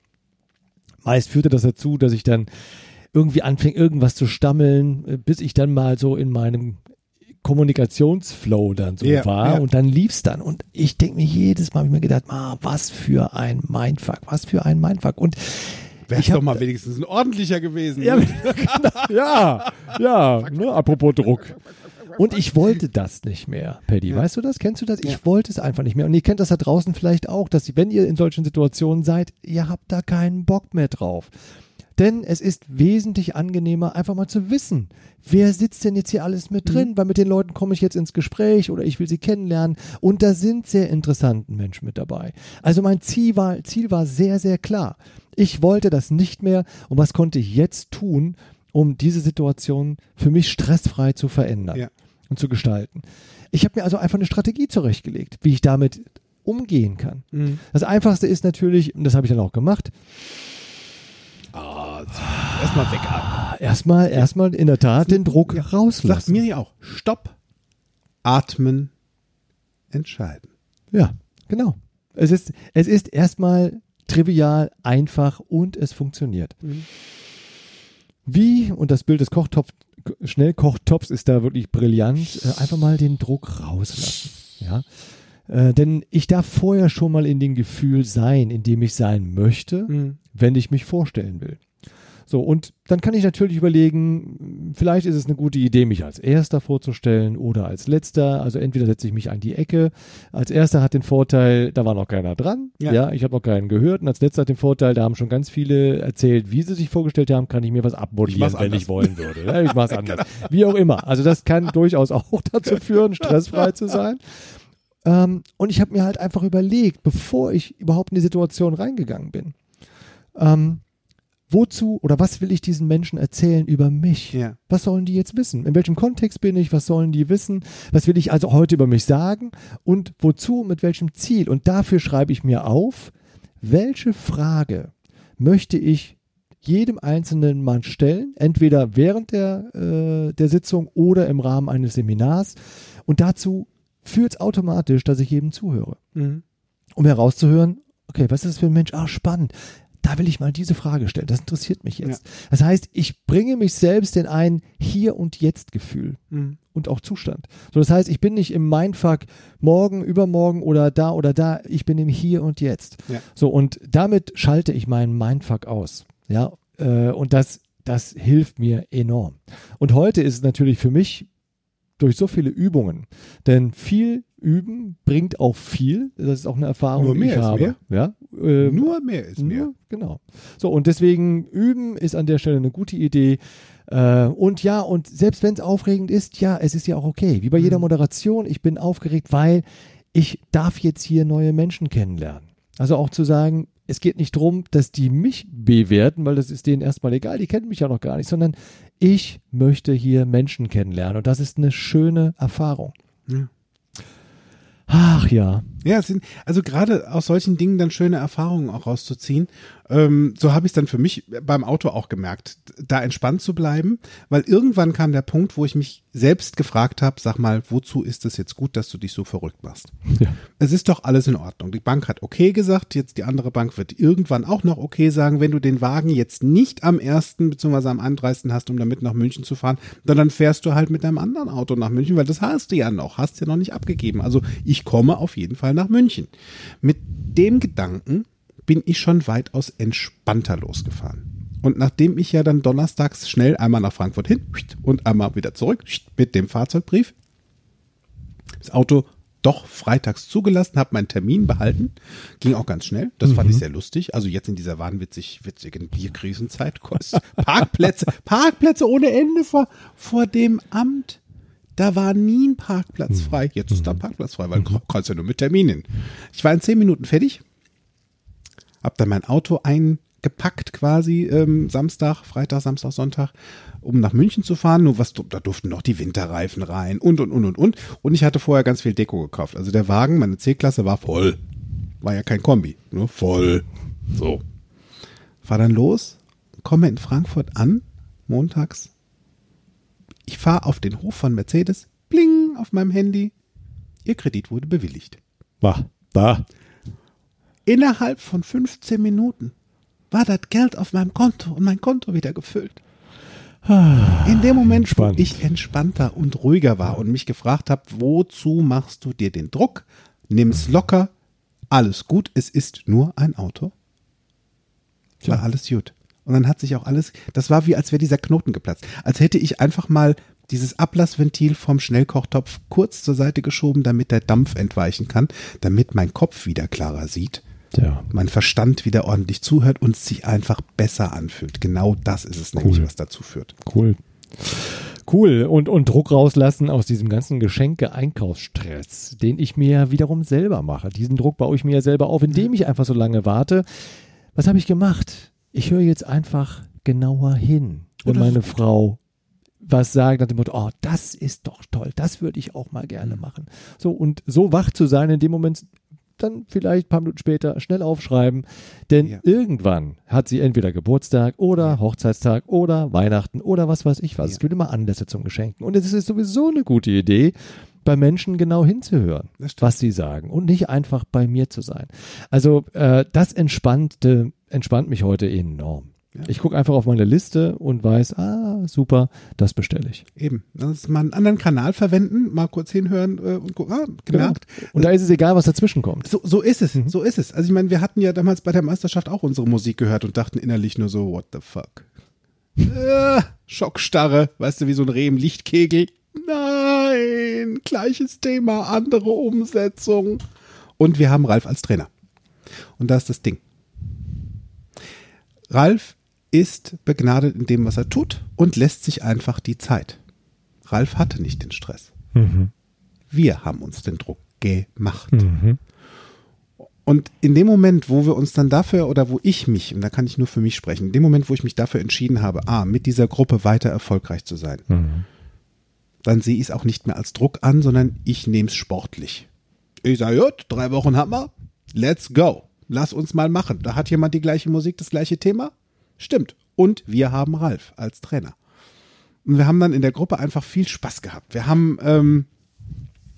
Meist führte das dazu, dass ich dann irgendwie anfing, irgendwas zu stammeln, äh, bis ich dann mal so in meinem Kommunikationsflow dann so Ja, war ja. und dann lief's dann und ich denke mir jedes Mal, hab ich mir gedacht, ah, was für ein Mindfuck, was für ein Mindfuck und Wäre Ich doch mal wenigstens ein ordentlicher gewesen. ja, ja, ja, ne, apropos Druck. Und ich wollte das nicht mehr, Paddy. Weißt du das? Kennst du das? Ich Ja. wollte es einfach nicht mehr. Und ihr kennt das da draußen vielleicht auch, dass wenn ihr in solchen Situationen seid, ihr habt da keinen Bock mehr drauf. Denn es ist wesentlich angenehmer, einfach mal zu wissen, wer sitzt denn jetzt hier alles mit drin, weil mit den Leuten komme ich jetzt ins Gespräch oder ich will sie kennenlernen. Und da sind sehr interessante Menschen mit dabei. Also mein Ziel war, Ziel war sehr, sehr klar. Ich wollte das nicht mehr. Und was konnte ich jetzt tun, um diese Situation für mich stressfrei zu verändern Ja. Und zu gestalten? Ich habe mir also einfach eine Strategie zurechtgelegt, wie ich damit umgehen kann. Mhm. Das Einfachste ist natürlich, und das habe ich dann auch gemacht, Ah. Erstmal wegatmen. erstmal, erstmal in der Tat den Druck Ja. Sagt rauslassen. Miri auch. Stopp. Atmen. Entscheiden. Ja, genau. Es ist, es ist erstmal trivial, einfach und es funktioniert. Mhm. Wie, und das Bild des Kochtopf, Schnellkochtopfs ist da wirklich brillant, äh, einfach mal den Druck rauslassen. Ja. Äh, denn ich darf vorher schon mal in dem Gefühl sein, in dem ich sein möchte, Mhm. wenn ich mich vorstellen will. So, und dann kann ich natürlich überlegen, vielleicht ist es eine gute Idee, mich als Erster vorzustellen oder als Letzter. Also entweder setze ich mich an die Ecke. Als Erster hat den Vorteil, da war noch keiner dran. Ja. Ja, ich habe noch keinen gehört. Und als Letzter hat den Vorteil, da haben schon ganz viele erzählt, wie sie sich vorgestellt haben, kann ich mir was Ich mach's wenn ich wollen würde. Ja, ich mache es anders. Wie auch immer. Also das kann durchaus auch dazu führen, stressfrei zu sein. Ähm, und ich habe mir halt einfach überlegt, bevor ich überhaupt in die Situation reingegangen bin, ähm, wozu oder was will ich diesen Menschen erzählen über mich? Ja. Was sollen die jetzt wissen? In welchem Kontext bin ich? Was sollen die wissen? Was will ich also heute über mich sagen? Und wozu? Mit welchem Ziel? Und dafür schreibe ich mir auf, welche Frage möchte ich jedem einzelnen Mann stellen, entweder während der, äh, der Sitzung oder im Rahmen eines Seminars. Und dazu führt es automatisch, dass ich jedem zuhöre Mhm. um herauszuhören, okay, was ist das für ein Mensch? Ah, spannend. Da will ich mal diese Frage stellen. Das interessiert mich jetzt. Das heißt, ich bringe mich selbst in ein Hier- und Jetzt-Gefühl Mhm. und auch Zustand. So, das heißt, ich bin nicht im Mindfuck morgen, übermorgen oder da oder da. Ich bin im Hier und Jetzt. Ja. So, und damit schalte ich meinen Mindfuck aus. Ja, äh, und das, das hilft mir enorm. Und heute ist es natürlich für mich durch so viele Übungen, denn viel Üben bringt auch viel. Das ist auch eine Erfahrung, Nur die ich habe. mehr. Ja, ähm, Nur mehr ist mehr. nur, genau. So, und deswegen üben ist an der Stelle eine gute Idee. Äh, und ja, und selbst wenn es aufregend ist, ja, es ist ja auch okay. Wie bei jeder Mhm. Moderation, ich bin aufgeregt, weil ich darf jetzt hier neue Menschen kennenlernen. Also auch zu sagen, es geht nicht darum, dass die mich bewerten, weil das ist denen erstmal egal, die kennen mich ja noch gar nicht, sondern ich möchte hier Menschen kennenlernen und das ist eine schöne Erfahrung. Ja. Ach ja. Ja, es sind, also gerade aus solchen Dingen dann schöne Erfahrungen auch rauszuziehen. Ähm, so habe ich es dann für mich beim Auto auch gemerkt, da entspannt zu bleiben, weil irgendwann kam der Punkt, wo ich mich selbst gefragt habe, sag mal, wozu ist es jetzt gut, dass du dich so verrückt machst? Ja. Es ist doch alles in Ordnung. Die Bank hat okay gesagt, jetzt die andere Bank wird irgendwann auch noch okay sagen, wenn du den Wagen jetzt nicht am 1. bzw. am 31. hast, um damit nach München zu fahren, dann, fährst du halt mit deinem anderen Auto nach München, weil das hast du ja noch, hast ja noch nicht abgegeben. Also ich komme auf jeden Fall nach München. Mit dem Gedanken bin ich schon weitaus entspannter losgefahren. Und nachdem ich ja dann donnerstags schnell einmal nach Frankfurt hin und einmal wieder zurück mit dem Fahrzeugbrief, Das Auto doch freitags zugelassen, habe meinen Termin behalten. Ging auch ganz schnell. Das fand ich sehr lustig. Also jetzt in dieser wahnwitzig witzigen Bierkrisenzeit. Parkplätze, Parkplätze ohne Ende vor, vor dem Amt. Da war nie ein Parkplatz frei. Jetzt ist da ein Parkplatz frei, weil du kannst ja nur mit Terminen. Ich war in zehn Minuten fertig. Hab dann mein Auto eingepackt quasi ähm, Samstag, Freitag, Samstag, Sonntag, um nach München zu fahren. Nur was, da durften noch die Winterreifen rein und und und und und. Und ich hatte vorher ganz viel Deko gekauft. Also der Wagen, meine C-Klasse war voll. War ja kein Kombi, nur voll. So. Fahr dann los, komme in Frankfurt an, montags. Ich fahre auf den Hof von Mercedes, bling auf meinem Handy. Ihr Kredit wurde bewilligt. War da. Innerhalb von 15 Minuten war das Geld auf meinem Konto und mein Konto wieder gefüllt. In dem Moment, Entspannt. wo ich entspannter und ruhiger war und mich gefragt habe, wozu machst du dir den Druck? Nimm's locker, alles gut, es ist nur ein Auto. War Tja. alles gut. Und dann hat sich auch alles, das war wie, als wäre dieser Knoten geplatzt. Als hätte ich einfach mal dieses Ablassventil vom Schnellkochtopf kurz zur Seite geschoben, damit der Dampf entweichen kann, damit mein Kopf wieder klarer sieht Tja. mein Verstand wieder ordentlich zuhört und es sich einfach besser anfühlt. Genau das ist es nämlich, Cool. was dazu führt. Cool. Cool. Und, und Druck rauslassen aus diesem ganzen Geschenke-Einkaufsstress, den ich mir wiederum selber mache. Diesen Druck baue ich mir ja selber auf, indem ich einfach so lange warte. Was habe ich gemacht? Ich höre jetzt einfach genauer hin, wenn das ist meine Frau was sagt nach dem Motto, oh, das ist doch toll, das würde ich auch mal gerne Mhm. machen. So, und so wach zu sein in dem Moment, dann vielleicht ein paar Minuten später schnell aufschreiben, denn Ja. irgendwann hat sie entweder Geburtstag oder Hochzeitstag oder Weihnachten oder was weiß ich was. Ja. Es gibt immer Anlässe zum Geschenken. Und es ist sowieso eine gute Idee, bei Menschen genau hinzuhören, was sie sagen und nicht einfach bei mir zu sein. Also äh, das entspannte, entspannt mich heute enorm. Ja. Ich gucke einfach auf meine Liste und weiß, ah, super, das bestelle ich. Eben. Das mal einen anderen Kanal verwenden, mal kurz hinhören äh, und gucken. Ah, gemerkt. Und da ist es egal, was dazwischen kommt. So, so ist es, so ist es. Also ich meine, wir hatten ja damals bei der Meisterschaft auch unsere Musik gehört und dachten innerlich nur so, what the fuck. Äh, Schockstarre, weißt du, wie so ein Reh im Lichtkegel. Nein, gleiches Thema, andere Umsetzung. Und wir haben Ralf als Trainer. Und da ist das Ding. Ralf ist begnadet in dem, was er tut und lässt sich einfach die Zeit. Ralf hatte nicht den Stress. Wir haben uns den Druck gemacht. Und in dem Moment, wo wir uns dann dafür oder wo ich mich, und da kann ich nur für mich sprechen, in dem Moment, wo ich mich dafür entschieden habe, A, mit dieser Gruppe weiter erfolgreich zu sein, dann sehe ich es auch nicht mehr als Druck an, sondern ich nehme es sportlich. Ich sage, gut, drei Wochen haben wir, let's go. Lass uns mal machen. Da hat jemand die gleiche Musik, das gleiche Thema? Stimmt. Und wir haben Ralf als Trainer. Und wir haben dann in der Gruppe einfach viel Spaß gehabt. Wir haben ähm,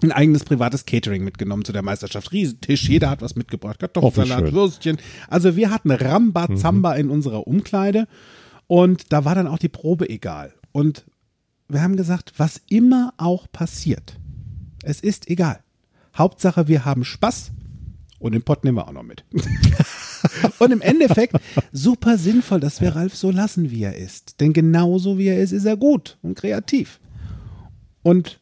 ein eigenes privates Catering mitgenommen zu der Meisterschaft. Riesentisch, jeder hat was mitgebracht. Kartoffelsalat. Würstchen. Also wir hatten Rambazamba in unserer Umkleide und da war dann auch die Probe egal. Und wir haben gesagt, was immer auch passiert, es ist egal. Hauptsache, wir haben Spaß und den Pott nehmen wir auch noch mit. und im Endeffekt super sinnvoll, dass wir Ralf so lassen, wie er ist. Denn genauso wie er ist, ist er gut und kreativ. Und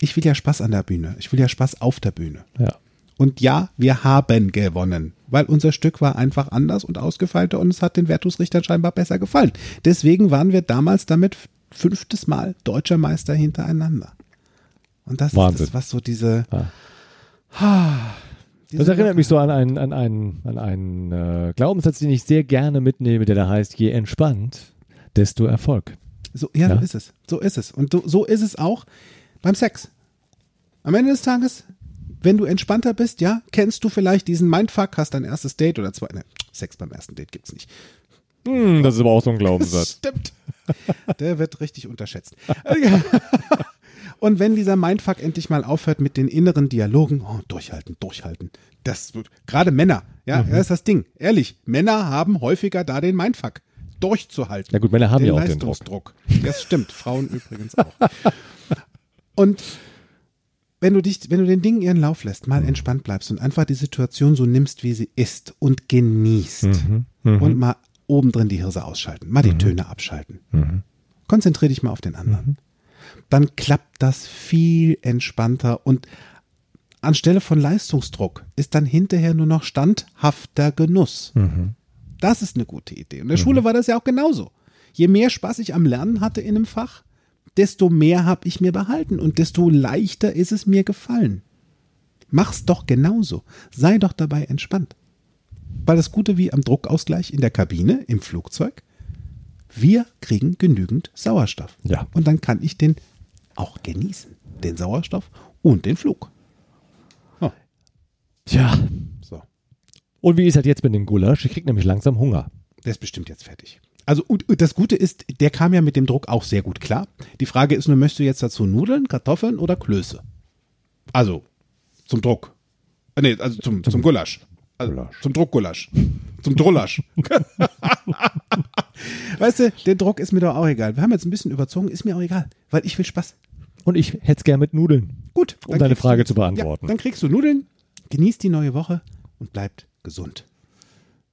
ich will ja Spaß an der Bühne. Ich will ja Spaß auf der Bühne. Ja. Und ja, wir haben gewonnen, weil unser Stück war einfach anders und ausgefeilter und es hat den Wertungsrichtern scheinbar besser gefallen. Deswegen waren wir damals damit fünftes Mal deutscher Meister hintereinander. Und das Wahnsinn. ist das, was so diese. Ja. Das erinnert mich so an einen, an einen, an einen äh, Glaubenssatz, den ich sehr gerne mitnehme, der da heißt, je entspannt, desto Erfolg. So, ja, Ja. so ist es. So ist es. Und so, so ist es auch beim Sex. Am Ende des Tages, wenn du entspannter bist, ja, kennst du vielleicht diesen Mindfuck, hast dein erstes Date oder zwei. Ne, Sex beim ersten Date gibt's nicht. Hm, das ist aber auch so ein Glaubenssatz. Stimmt. Der wird richtig unterschätzt. Und wenn dieser Mindfuck endlich mal aufhört mit den inneren Dialogen, oh, durchhalten, durchhalten. Das gerade Männer, ja, das ist das Ding. Ehrlich, Männer haben häufiger da den Mindfuck. Durchzuhalten. Ja gut, Männer haben den ja auch den Druck. Das stimmt, Frauen übrigens auch. Und wenn du dich, wenn du den Dingen ihren Lauf lässt, mal entspannt bleibst und einfach die Situation so nimmst, wie sie ist und genießt Mhm. und mal obendrin die Hirse ausschalten, mal die Töne abschalten. Konzentrier dich mal auf den anderen. Dann klappt das viel entspannter und anstelle von Leistungsdruck ist dann hinterher nur noch standhafter Genuss. Das ist eine gute Idee. Und in der Schule war das ja auch genauso. Je mehr Spaß ich am Lernen hatte in einem Fach, desto mehr habe ich mir behalten und desto leichter ist es mir gefallen. Mach's doch genauso. Sei doch dabei entspannt. Weil das Gute wie am Druckausgleich in der Kabine, im Flugzeug, wir kriegen genügend Sauerstoff. Ja. Und dann kann ich den auch genießen. Den Sauerstoff und den Flug. Tja. So. Und wie ist das jetzt mit dem Gulasch? Ich krieg nämlich langsam Hunger. Der ist bestimmt jetzt fertig. Also und, das Gute ist, der kam ja mit dem Druck auch sehr gut klar. Die Frage ist nur, möchtest du jetzt dazu Nudeln, Kartoffeln oder Klöße? Also zum Druck. Äh, Nee, also zum, zum Gulasch. Also, Gulasch. Zum Druckgulasch. Zum Drullasch. weißt du, der Druck ist mir doch auch egal. Wir haben jetzt ein bisschen überzogen, ist mir auch egal, weil ich will Spaß. Und ich hätte es gern mit Nudeln. Gut. Um deine Frage du, zu beantworten. Ja, dann kriegst du Nudeln, genießt die neue Woche und bleibt gesund.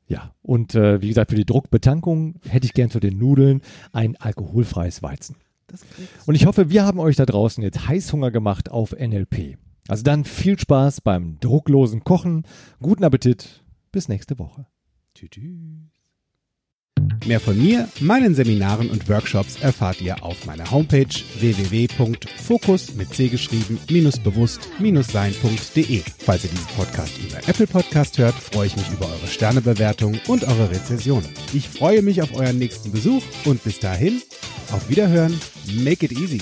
Ja. Und äh, wie gesagt, für die Druckbetankung hätte ich gern zu den Nudeln ein alkoholfreies Weizen. Und ich hoffe, wir haben euch da draußen jetzt Heißhunger gemacht auf NLP. Also dann viel Spaß beim drucklosen Kochen. Guten Appetit. Bis nächste Woche. Tschüss. Mehr von mir, meinen Seminaren und Workshops erfahrt ihr auf meiner Homepage www.fokus mit C geschrieben bewusst sein.de. Falls ihr diesen Podcast über Apple Podcast hört, freue ich mich über eure Sternebewertung und eure Rezension. Ich freue mich auf euren nächsten Besuch und bis dahin auf Wiederhören. Make it easy.